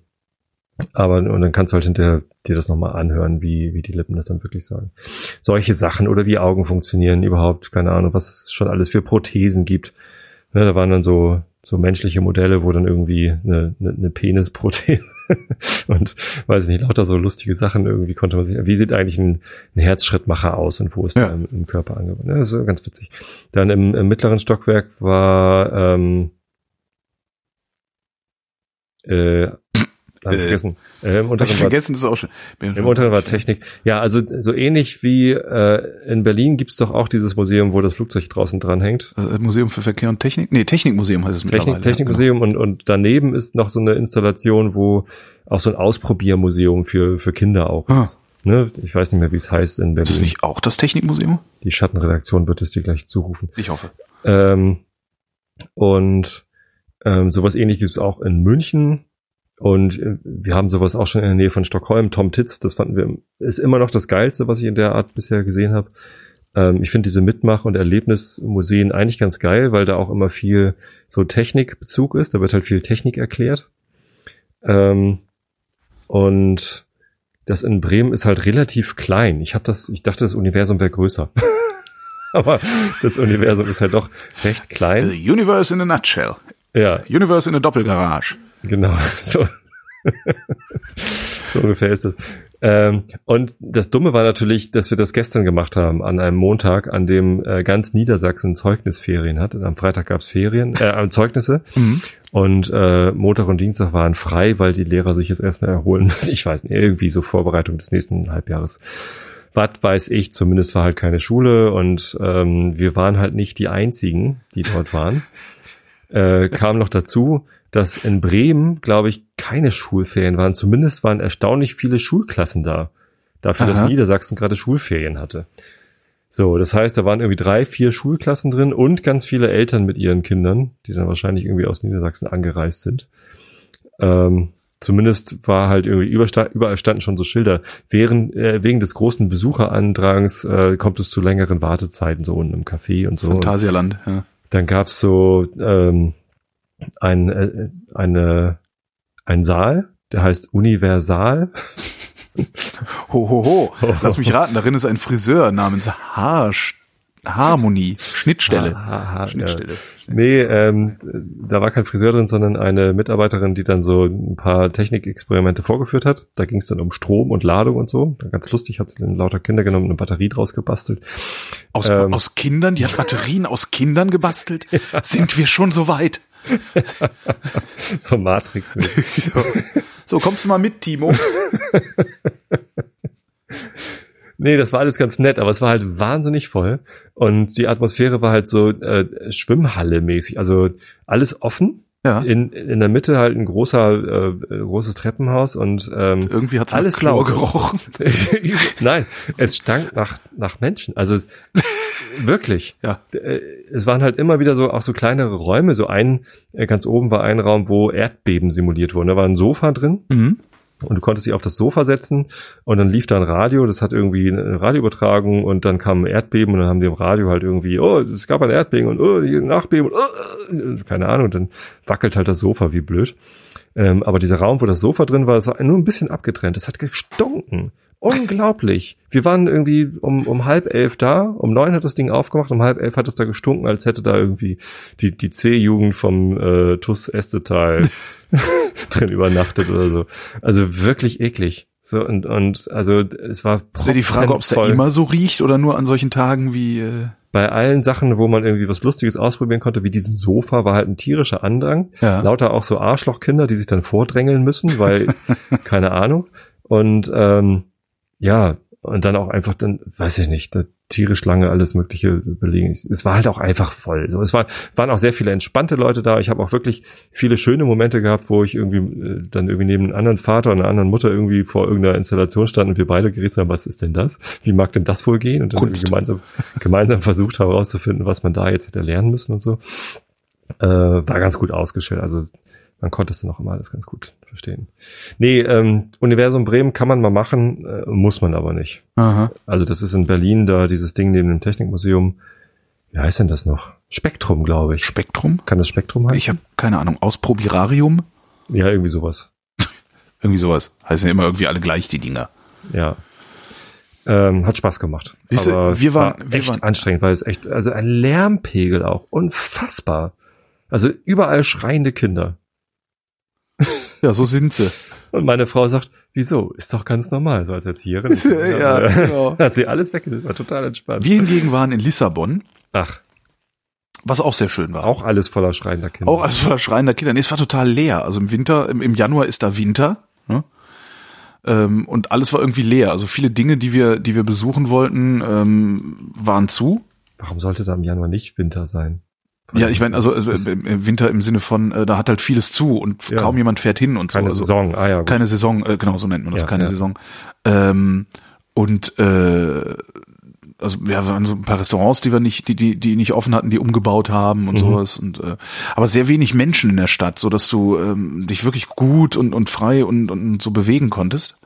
aber und dann kannst du halt hinterher dir das nochmal anhören, wie, wie die Lippen das dann wirklich sagen. Solche Sachen oder wie Augen funktionieren überhaupt, keine Ahnung, was es schon alles für Prothesen gibt. Ne, da waren dann so, so menschliche Modelle, wo dann irgendwie eine, eine, eine Penisprothese und weiß ich nicht, lauter so lustige Sachen irgendwie konnte man sich, wie sieht eigentlich ein, ein Herzschrittmacher aus und wo ist Ja. der im, im Körper angewandt? Ja, das ist ganz witzig. Dann im, im mittleren Stockwerk war ähm, äh, hab ich Äh, vergessen. Äh, Im unteren ich war vergessen, das ist auch schon. im schon- unteren war Technik. Ja, also so ähnlich wie äh, in Berlin gibt's doch auch dieses Museum, wo das Flugzeug draußen dran hängt. Äh, Museum für Verkehr und Technik? Nee, Technikmuseum heißt es Technik, mittlerweile. Technikmuseum und, und daneben ist noch so eine Installation, wo auch so ein Ausprobiermuseum für, für Kinder auch Ah. ist. Ne? Ich weiß nicht mehr, wie es heißt in Ist es Berlin. nicht auch das Technikmuseum? Die Schattenredaktion wird es dir gleich zurufen. Ich hoffe. Ähm, und ähm, sowas ähnliches gibt's auch in München. Und äh, wir haben sowas auch schon in der Nähe von Stockholm. Tom Titz, das fanden wir, ist immer noch das Geilste, was ich in der Art bisher gesehen habe. Ähm, ich finde diese Mitmach- und Erlebnismuseen eigentlich ganz geil, weil da auch immer viel so Technikbezug ist. Da wird halt viel Technik erklärt. Ähm, und das in Bremen ist halt relativ klein. Ich habe das, ich dachte, das Universum wäre größer. Aber das Universum ist halt doch recht klein. The Universe in a Nutshell. Ja, Universe in a Doppelgarage. Genau. So, so ungefähr ist das. Ähm, und das Dumme war natürlich, dass wir das gestern gemacht haben, an einem Montag, an dem äh, ganz Niedersachsen Zeugnisferien hat. Und am Freitag gab's Ferien, äh, Zeugnisse. Mhm. Und äh, Montag und Dienstag waren frei, weil die Lehrer sich jetzt erstmal erholen müssen. Ich weiß nicht, irgendwie so Vorbereitung des nächsten Halbjahres. Was weiß ich, zumindest war halt keine Schule und ähm, wir waren halt nicht die einzigen, die dort waren. äh, kam noch dazu, dass in Bremen, glaube ich, keine Schulferien waren. Zumindest waren erstaunlich viele Schulklassen da. Dafür, dass Aha. Niedersachsen gerade Schulferien hatte. So, das heißt, da waren irgendwie drei, vier Schulklassen drin und ganz viele Eltern mit ihren Kindern, die dann wahrscheinlich irgendwie aus Niedersachsen angereist sind. Ähm, zumindest war halt irgendwie überall standen schon so Schilder. Während, äh, wegen des großen Besucherandrang äh, kommt es zu längeren Wartezeiten so unten im Café und so. Phantasialand. Ja. Dann gab's so ähm, ein, äh, eine, ein Saal, der heißt Universal. Ho, ho, ho. Lass mich raten, darin ist ein Friseur namens Haar, Harmonie, Schnittstelle. Ha- ha- ha- Schnittstelle. Nee, ähm, da war kein Friseur drin, sondern eine Mitarbeiterin, die dann so ein paar Technikexperimente vorgeführt hat. Da ging es dann um Strom und Ladung und so. Ganz lustig, hat sie dann lauter Kinder genommen und eine Batterie draus gebastelt. Aus, Ähm. aus Kindern? Die hat Batterien aus Kindern gebastelt? Sind wir schon so weit? So matrix So, so kommst du mal mit, Timo? Nee, das war alles ganz nett, aber es war halt wahnsinnig voll. Und die Atmosphäre war halt so äh, Schwimmhalle-mäßig. Also alles offen. Ja. In, in der Mitte halt ein großer, äh, großes Treppenhaus und ähm, Irgendwie hat's alles Chlor gerochen. Nein, es stank nach, nach Menschen. Also es, wirklich. Ja. Äh, Es waren halt immer wieder so auch so kleinere Räume. So ein, äh, ganz oben war ein Raum, wo Erdbeben simuliert wurden. Da war ein Sofa drin Mhm. Und du konntest dich auf das Sofa setzen und dann lief da ein Radio, das hat irgendwie eine Radioübertragung und dann kam ein Erdbeben und dann haben die im Radio halt irgendwie, oh, es gab ein Erdbeben und oh, die Nachbeben und oh, keine Ahnung, dann wackelt halt das Sofa wie blöd. Ähm, aber dieser Raum, wo das Sofa drin war, das war nur ein bisschen abgetrennt. Das hat gestunken. Unglaublich. Wir waren irgendwie um, um halb elf da, um neun hat das Ding aufgemacht, um halb elf hat es da gestunken, als hätte da irgendwie die, die C-Jugend vom äh, TUS Estetal drin übernachtet oder so. Also wirklich eklig. So und, und also es war Das wäre die Frage, ob es da immer so riecht oder nur an solchen Tagen wie. Äh, bei allen Sachen, wo man irgendwie was Lustiges ausprobieren konnte, wie diesem Sofa, war halt ein tierischer Andrang. Ja. Lauter auch so Arschlochkinder, die sich dann vordrängeln müssen, weil, keine Ahnung. Und ähm, ja, und dann auch einfach dann, weiß ich nicht, da tierisch lange alles mögliche belegen. Es war halt auch einfach voll. So, es war, waren auch sehr viele entspannte Leute da. Ich habe auch wirklich viele schöne Momente gehabt, wo ich irgendwie äh, dann irgendwie neben einem anderen Vater und einer anderen Mutter irgendwie vor irgendeiner Installation standen und wir beide geredet haben, was ist denn das? Wie mag denn das wohl gehen? Und dann gemeinsam, gemeinsam versucht haben herauszufinden, was man da jetzt hätte lernen müssen und so. Äh, war ganz gut ausgestellt. Also man konnte es dann auch immer alles ganz gut verstehen. Nee, ähm, Universum Bremen kann man mal machen, äh, muss man aber nicht. aha. Also das ist in Berlin da dieses Ding neben dem Technikmuseum. Wie heißt denn das noch? Spektrum, glaube ich. Spektrum? Kann das Spektrum heißen? Ich habe keine Ahnung. Ausprobierarium? ja, irgendwie sowas. Irgendwie sowas. Heißen ja immer irgendwie alle gleich, die Dinger. Ja. Ähm, hat Spaß gemacht. Siehste, wir waren- war wir echt waren- anstrengend, weil es echt, also ein Lärmpegel auch. Unfassbar. Also überall schreiende Kinder. Ja, so sind sie. Und meine Frau sagt, wieso? Ist doch ganz normal, so als Erzieherin. Ja, genau. Hat sie alles weggenommen, war total entspannt. Wir hingegen waren in Lissabon, Ach, was auch sehr schön war. auch alles voller schreiender Kinder. Auch als voller schreiender Kinder. Nee, es war total leer. Also im Winter, im, im Januar ist da Winter. Ne? Ähm, und alles war irgendwie leer. Also viele Dinge, die wir, die wir besuchen wollten, ähm, waren zu. Warum sollte da im Januar nicht Winter sein? Ja, ich meine, also, also Winter im Sinne von, äh, da hat halt vieles zu und Ja. kaum jemand fährt hin und so. Keine also, Saison. Ah ja, gut. Keine Saison, äh, genau so nennt man das, Ja, keine ja. Saison. Ähm, und äh, also ja, waren so ein paar Restaurants, die wir nicht, die die die nicht offen hatten, die umgebaut haben und Mhm. sowas und äh, aber sehr wenig Menschen in der Stadt, so dass du ähm, dich wirklich gut und und frei und und so bewegen konntest.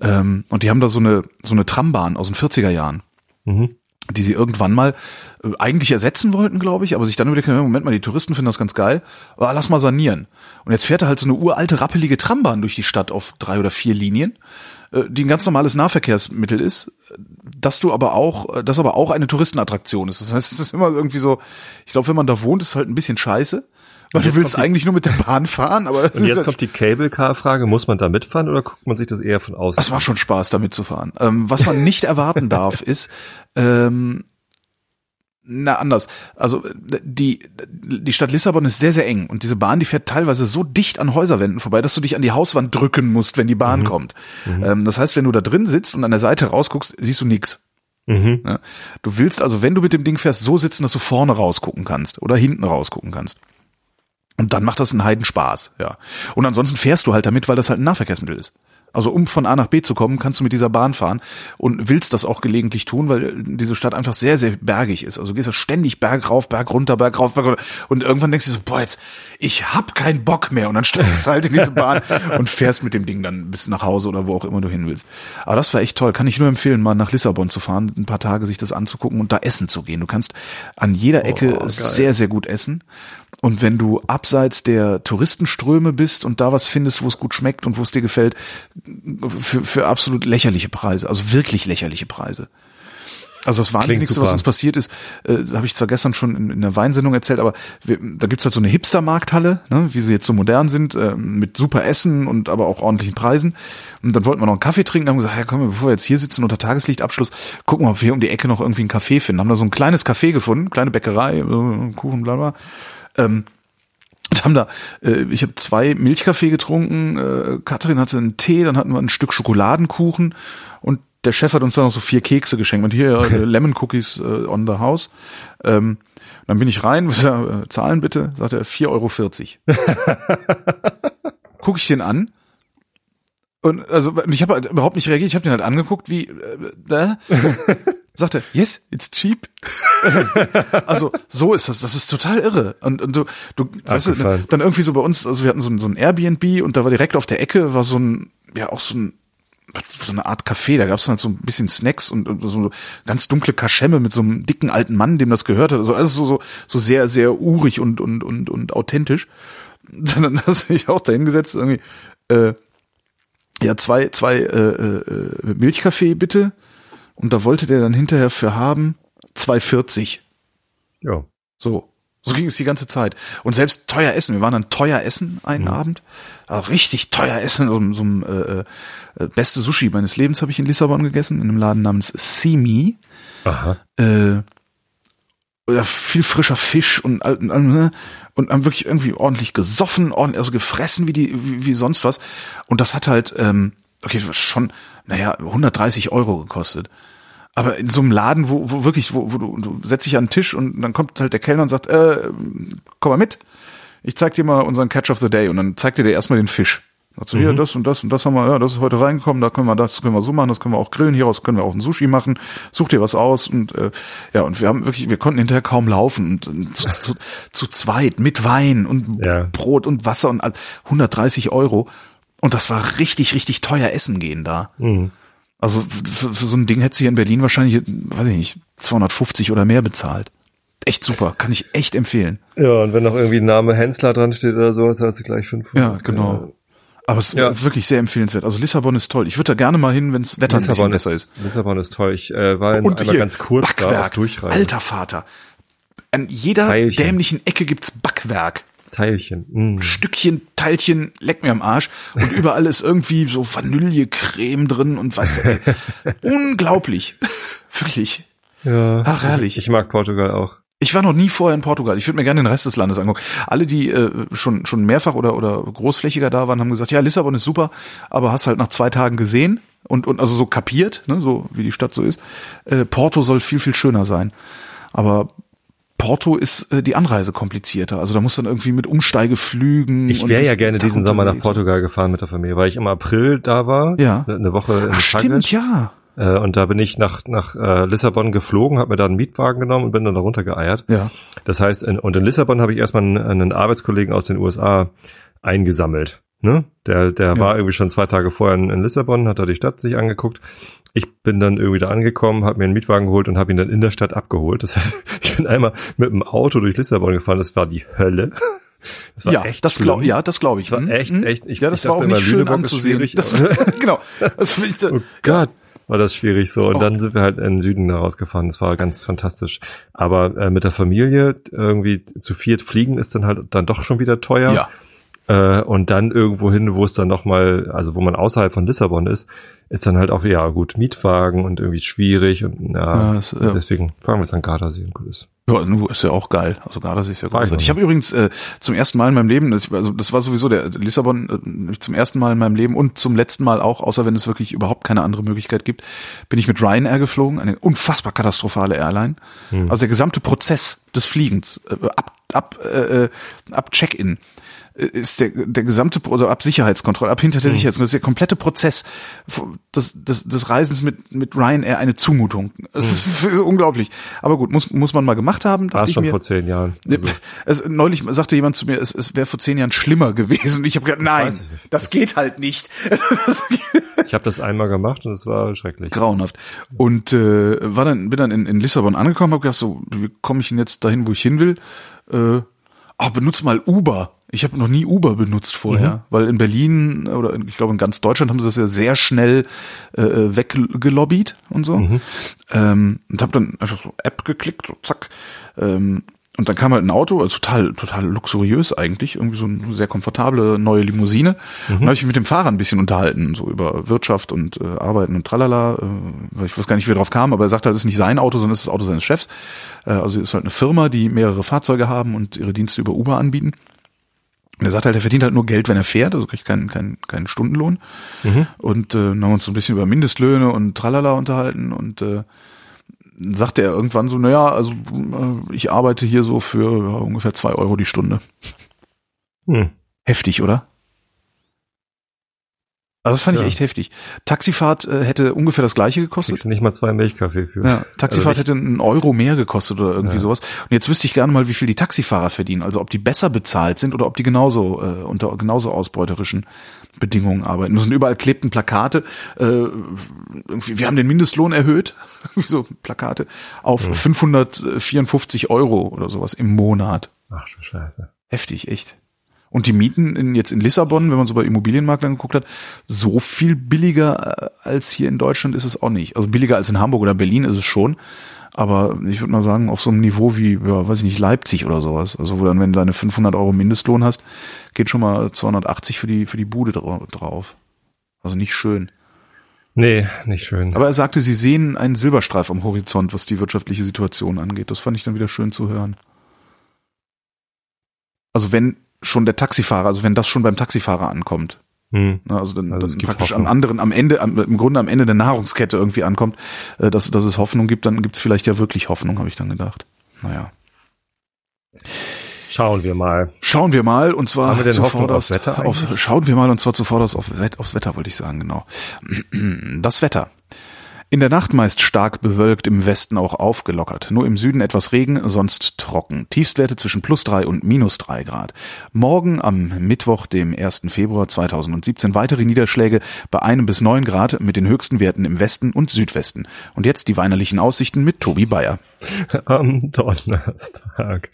Ähm, und die haben da so eine so eine Trambahn aus den 40er Jahren Mhm. Die sie irgendwann mal äh, eigentlich ersetzen wollten, glaube ich, aber sich dann überlegt haben, Moment mal, die Touristen finden das ganz geil, aber lass mal sanieren. Und jetzt fährt da halt so eine uralte, rappelige Trambahn durch die Stadt auf drei oder vier Linien, äh, die ein ganz normales Nahverkehrsmittel ist, dass du aber auch, äh, das aber auch eine Touristenattraktion ist. Das heißt, es ist immer irgendwie so, ich glaube, wenn man da wohnt, ist es halt ein bisschen scheiße, weil du willst eigentlich nur mit der Bahn fahren, aber Und jetzt kommt die Cable-Car-Frage, muss man da mitfahren oder guckt man sich das eher von außen Es war schon Spaß, damit zu fahren. Ähm, was man nicht erwarten darf, ist, ähm, na anders. Also äh, die die Stadt Lissabon ist sehr sehr eng und diese Bahn, die fährt teilweise so dicht an Häuserwänden vorbei, dass du dich an die Hauswand drücken musst, wenn die Bahn kommt. Ähm, das heißt, wenn du da drin sitzt und an der Seite rausguckst, siehst du nix. Mhm. Du willst also, wenn du mit dem Ding fährst, so sitzen, dass du vorne rausgucken kannst oder hinten rausgucken kannst. Dann macht das einen Heidenspaß, ja. Und ansonsten fährst du halt damit, weil das halt ein Nahverkehrsmittel ist. Also um von A nach B zu kommen, kannst du mit dieser Bahn fahren und willst das auch gelegentlich tun, weil diese Stadt einfach sehr, sehr bergig ist. Also du gehst ja ständig Berg rauf, Berg runter, Berg rauf, Berg runter. Und irgendwann denkst du so, boah, jetzt, ich hab keinen Bock mehr. Und dann steigst du halt in diese Bahn und fährst mit dem Ding dann bis nach Hause oder wo auch immer du hin willst. Aber das war echt toll. Kann ich nur empfehlen, mal nach Lissabon zu fahren, ein paar Tage sich das anzugucken und da essen zu gehen. Du kannst an jeder Ecke geil. sehr, sehr gut essen. Und wenn du abseits der Touristenströme bist und da was findest, wo es gut schmeckt und wo es dir gefällt, für, für absolut lächerliche Preise, also wirklich lächerliche Preise. Also das Wahnsinnigste, was uns passiert ist, äh, habe ich zwar gestern schon in, in der Weinsendung erzählt, aber wir, da gibt's halt so eine Hipster-Markthalle, ne, wie sie jetzt so modern sind, äh, mit super Essen und aber auch ordentlichen Preisen. Und dann wollten wir noch einen Kaffee trinken, haben gesagt, ja komm, bevor wir jetzt hier sitzen unter Tageslichtabschluss, gucken wir, ob wir hier um die Ecke noch irgendwie einen Kaffee finden. Haben da so ein kleines Café gefunden, kleine Bäckerei, so Kuchen, bla bla. Ähm, und haben da, äh, ich habe zwei Milchkaffee getrunken, äh, Katrin hatte einen Tee, dann hatten wir ein Stück Schokoladenkuchen und der Chef hat uns dann noch so vier Kekse geschenkt und hier äh, Lemon Cookies äh, on the house. Ähm, dann bin ich rein, äh, zahlen bitte, sagt er 4,40 Euro. Guck ich den an und also ich habe halt überhaupt nicht reagiert, ich habe den halt angeguckt, wie äh, äh, sagt er, yes, it's cheap. also so ist das, das ist total irre. Und, und du, du weißt du, dann irgendwie so bei uns, also wir hatten so ein, so ein Airbnb und da war direkt auf der Ecke war so ein, ja auch so ein so eine Art Café, da gab es halt so ein bisschen Snacks und, und so eine ganz dunkle Kaschemme mit so einem dicken alten Mann, dem das gehört hat. Also alles so, so, so sehr, sehr urig und, und, und, und authentisch. Dann hast du dich auch dahingesetzt, irgendwie, äh, ja, zwei, zwei äh, äh, Milchkaffee bitte. Und da wollte der dann hinterher für haben 2,40. Ja. So. So ging es die ganze Zeit. Und selbst teuer essen. Wir waren dann teuer essen einen Abend. Aber richtig teuer essen. So, so ein äh, äh, beste Sushi meines Lebens habe ich in Lissabon gegessen, in einem Laden namens Simi. Aha. Äh, oder viel frischer Fisch und und, und, und haben wirklich irgendwie ordentlich gesoffen, ordentlich, also gefressen wie die wie, wie sonst was. Und das hat halt ähm, okay das war schon naja 130 Euro gekostet. Aber in so einem Laden, wo, wo wirklich, wo, wo du, du setzt dich an den Tisch und dann kommt halt der Kellner und sagt, äh, komm mal mit, ich zeig dir mal unseren Catch of the Day und dann zeigt er dir erstmal den Fisch. Sagt so, hier, das und das und das haben wir, ja, das ist heute reingekommen, da können wir das können wir so machen, das können wir auch grillen, hieraus können wir auch ein Sushi machen, such dir was aus und äh, ja, und wir haben wirklich, wir konnten hinterher kaum laufen und, und zu, zu, zu zweit mit Wein und Ja. Brot und Wasser und all- 130 Euro und das war richtig, richtig teuer Essen gehen da. Also für, für so ein Ding hätte sie hier in Berlin wahrscheinlich, weiß ich nicht, 250 oder mehr bezahlt. Echt super, kann ich echt empfehlen. Ja, und wenn noch irgendwie ein Name Hensler dran steht oder so, zahlst du gleich 500. Ja, genau. Aber es ist Ja. wirklich sehr empfehlenswelt. Also Lissabon ist toll. Ich würde da gerne mal hin, wenns Wetter ein bisschen Lissabon besser ist. Lissabon ist toll. Ich äh, war in, Und einmal hier, ganz kurz da auf Backwerk. Durchreise. Alter Vater. An jeder Teilchen. dämlichen Ecke gibt's Backwerk. Teilchen. Mm. Stückchen, Teilchen, leck mir am Arsch. Und überall ist irgendwie so Vanillecreme drin und weißt du, ey, unglaublich. Wirklich. Ja. Ach, herrlich. Ich mag Portugal auch. Ich war noch nie vorher in Portugal. Ich würde mir gerne den Rest des Landes angucken. Alle, die äh, schon schon mehrfach oder oder großflächiger da waren, haben gesagt, ja, Lissabon ist super, aber hast halt nach zwei Tagen gesehen und und also so kapiert, ne, so wie die Stadt so ist. Äh, Porto soll viel viel schöner sein, aber Porto ist äh, die Anreise komplizierter. Also da muss dann irgendwie mit Umsteigeflügen. Ich wäre ja gerne diesen Sommer nach. Portugal gefahren mit der Familie, weil ich im April da war. Ja. Eine Woche in Ach, stimmt, ja. Äh, und da bin ich nach, nach äh, Lissabon geflogen, habe mir da einen Mietwagen genommen und bin dann da runtergeeiert. Ja. Das heißt, in, und in Lissabon habe ich erstmal einen, einen Arbeitskollegen aus den USA eingesammelt. Ne? Der, der Ja. war irgendwie schon zwei Tage vorher in, in Lissabon, hat da die Stadt sich angeguckt. Ich bin dann irgendwie da angekommen, habe mir einen Mietwagen geholt und habe ihn dann in der Stadt abgeholt. Das heißt, ich bin einmal mit dem Auto durch Lissabon gefahren. Das war die Hölle. Das war ja, echt das glaub, ja, das glaube ich. Das war Hm, echt, hm. echt. Ich, ja, das war auch nicht immer, schön Lüneburg anzusehen. Das, genau. Das ich, Oh Gott, war das schwierig so. Und Oh. dann sind wir halt in den Süden da rausgefahren. Das war ganz fantastisch. Aber äh, mit der Familie irgendwie zu viert fliegen ist dann halt dann doch schon wieder teuer. ja. Äh, und dann irgendwo hin, wo es dann noch mal, also wo man außerhalb von Lissabon ist, ist dann halt auch, ja gut, Mietwagen und irgendwie schwierig. Und ja, Ja, das- ja. deswegen fahren wir es an Gardasee und gut ist. Ja, ist ja auch geil. Also Gardasee ist ja ich großartig. Ich noch habe übrigens äh, zum ersten Mal in meinem Leben, das, also das war sowieso der Lissabon äh, zum ersten Mal in meinem Leben und zum letzten Mal auch, außer wenn es wirklich überhaupt keine andere Möglichkeit gibt, bin ich mit Ryanair geflogen, eine unfassbar katastrophale Airline. Also der gesamte Prozess des Fliegens äh, ab ab äh, äh, ab Check-in ist der, der gesamte, oder ab Sicherheitskontrolle, ab hinter der Sicherheitskontrolle, ist der komplette Prozess des, des, des Reisens mit, mit Ryanair eine Zumutung. Es ist unglaublich. Aber gut, muss, muss man mal gemacht haben. War schon mir. vor zehn Jahren. Also, Es, neulich sagte jemand zu mir, es, es wäre vor zehn Jahren schlimmer gewesen. Und ich habe gesagt, nein, das geht halt nicht. Ich habe das einmal gemacht und es war schrecklich. Grauenhaft. Und äh, war dann, bin dann in, in Lissabon angekommen, habe gedacht, so, wie komme ich denn jetzt dahin, wo ich hin will? Äh, ah, benutze mal Uber. Ich habe noch nie Uber benutzt vorher, Mhm. weil in Berlin oder in, ich glaube in ganz Deutschland haben sie das ja sehr schnell äh, weggelobbyt und so. Mhm. Ähm, und habe dann einfach so App geklickt, so zack. Ähm, und dann kam halt ein Auto, also total, total luxuriös eigentlich, irgendwie so eine sehr komfortable neue Limousine. Und dann habe ich mich mit dem Fahrer ein bisschen unterhalten, so über Wirtschaft und äh, Arbeiten und tralala. Äh, weil ich weiß gar nicht, wie er drauf kam, aber er sagt halt, es ist nicht sein Auto, sondern es ist das Auto seines Chefs. Äh, also es ist halt eine Firma, die mehrere Fahrzeuge haben und ihre Dienste über Uber anbieten. Und er sagt halt, er verdient halt nur Geld, wenn er fährt, also kriegt keinen, keinen, keinen Stundenlohn. Und äh, dann haben wir uns so ein bisschen über Mindestlöhne und tralala unterhalten und äh, sagte er irgendwann so, naja, also äh, ich arbeite hier so für ja, ungefähr zwei Euro die Stunde. Hm. Heftig, oder? Also das fand Tja. ich echt heftig. Taxifahrt äh, hätte ungefähr das gleiche gekostet. Kriegst nicht mal zwei Milchkaffee für. Ja, Taxifahrt Also hätte einen Euro mehr gekostet oder irgendwie Ja. sowas. Und jetzt wüsste ich gerne mal, wie viel die Taxifahrer verdienen. Also ob die besser bezahlt sind oder ob die genauso äh, unter genauso ausbeuterischen Bedingungen arbeiten müssen. Überall klebten Plakate. Äh, irgendwie, wir haben den Mindestlohn erhöht, so Plakate, auf 554 Euro oder sowas im Monat. Ach du Scheiße. Heftig, echt. Und die Mieten in, jetzt in Lissabon, wenn man so bei Immobilienmaklern geguckt hat, so viel billiger äh, als hier in Deutschland ist es auch nicht. Also billiger als in Hamburg oder Berlin ist es schon. Aber ich würde mal sagen, auf so einem Niveau wie, ja, weiß ich nicht, Leipzig oder sowas. Also wo dann, wenn du deine 500 Euro Mindestlohn hast, geht schon mal 280 für die, für die Bude dra- drauf. Also nicht schön. Nee, nicht schön. Aber er sagte, sie sehen einen Silberstreif am Horizont, was die wirtschaftliche Situation angeht. Das fand ich dann wieder schön zu hören. Also wenn schon der Taxifahrer, also wenn das schon beim Taxifahrer ankommt, Hm. ne, also dann, Also dann praktisch am Hoffnung. anderen, am Ende, am, im Grunde am Ende der Nahrungskette irgendwie ankommt, äh, dass, dass es Hoffnung gibt, dann gibt's vielleicht ja wirklich Hoffnung, habe ich dann gedacht. Naja. Schauen wir mal. Schauen wir mal, und zwar Haben wir zuvorderst aufs Wetter auf, schauen wir mal, und zwar zuvorderst auf, aufs Wetter, wollte ich sagen, genau. Das Wetter. In der Nacht meist stark bewölkt, im Westen auch aufgelockert. Nur im Süden etwas Regen, sonst trocken. Tiefstwerte zwischen plus drei und minus drei Grad. Morgen am Mittwoch, dem 1. Februar 2017, weitere Niederschläge bei einem bis neun Grad mit den höchsten Werten im Westen und Südwesten. Und jetzt die weinerlichen Aussichten mit Tobi Bayer. Am Donnerstag.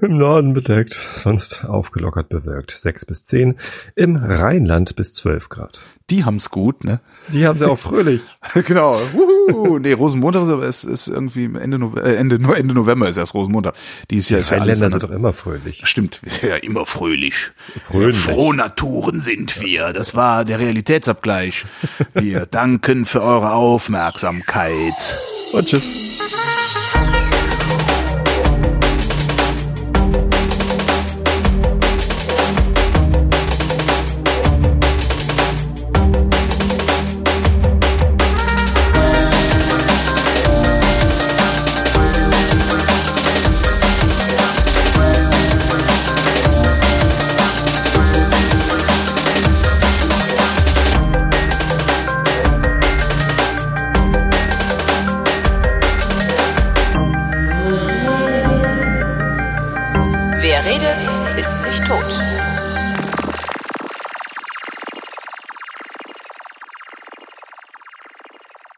Im Norden bedeckt, sonst aufgelockert bewölkt. 6 bis 10. Im Rheinland bis 12 Grad. Die haben's gut, ne? Die haben sie auch fröhlich. genau. Wuhu. Nee, Rosenmontag ist aber es ist irgendwie Ende, Nove äh, Ende, Ende November ist erst Rosenmontag. Dieses Jahr ist ja alles sind doch immer fröhlich. Stimmt, wir sind ja immer fröhlich. Fröhlich. Frohnaturen sind wir. Das war der Realitätsabgleich. Wir danken für eure Aufmerksamkeit. Und tschüss.